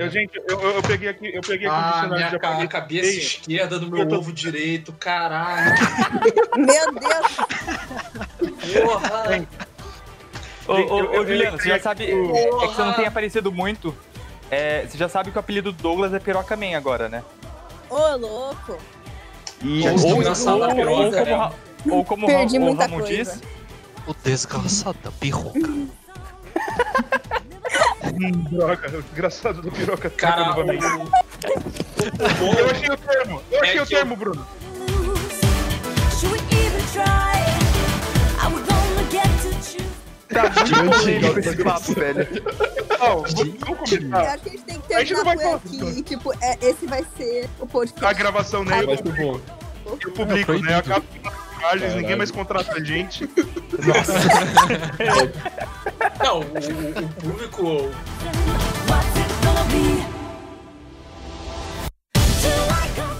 Eu, gente, eu, eu, eu peguei aqui, eu peguei aqui um Ah, dicionário minha ca- cabeça Ei, esquerda do Eu meu tô- ovo direito, caralho. Meu Deus, Porra. Ô, Gente, ô, eu- ô, eu- Juliano, você já sabe. eu- É, é que você não tem aparecido muito. É, você já sabe que o apelido do Douglas é Piroca Man agora, né? ô louco. E, Ou ou, desgraçado da ou- piroca, ou como, né? Ou como o Perdi Ra- o muita Ramon coisa. diz, O desgraçado da pirroca. Hum, droga, o desgraçado do piroca Cara, novamente. o Eu achei o termo, eu achei É o que termo, Bruno. Should we even try? Are we gonna get to choose? tá muito polêmico esse papo, velho. Ó, vamos Eu começar acho que a gente tem que A gente não vai falar aqui. E, tipo, é, esse vai ser o podcast. a gravação, né? Vai Eu, ser bom. eu publico, né? proibido. Acaba imagens, ninguém mais contrata a gente. Não, o, o- público.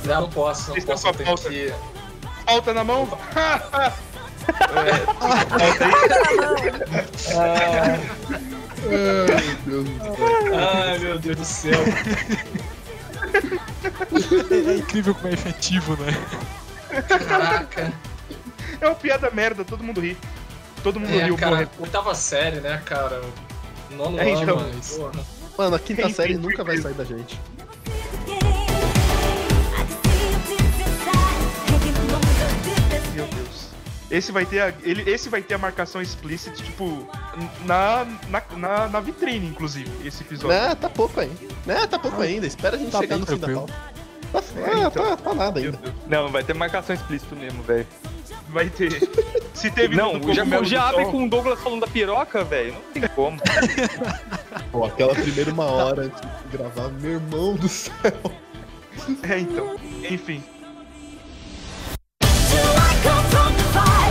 Não, não posso, não Vocês posso. estão Eu com a tenho pauta? que. Falta na mão? Ai, meu Deus do céu. Ai, meu Deus do céu. É incrível como é efetivo, né? Caraca. É uma piada merda, todo mundo ri. Todo mundo É, riu, cara, morre. oitava série, né, cara? Nono É, ano, então. mas. Porra. Mano, a quinta série nunca vai sair da gente. Meu Deus. Esse vai ter a, ele, esse vai ter a marcação explícita, tipo, na, na, na, na vitrine, inclusive, esse episódio. Né, tá pouco ainda. Né, tá pouco ainda. Espera a gente Tá chegar no fim da pauta. Tá, ah, tá, tá nada ainda. Deus. Não, vai ter marcação explícita mesmo, velho vai ter. Se teve não, no já, já abre com o Douglas falando da piroca, velho. Não tem como. Pô, aquela primeira uma hora de gravar, meu irmão do céu. É, então. Enfim. Till I come from the fire.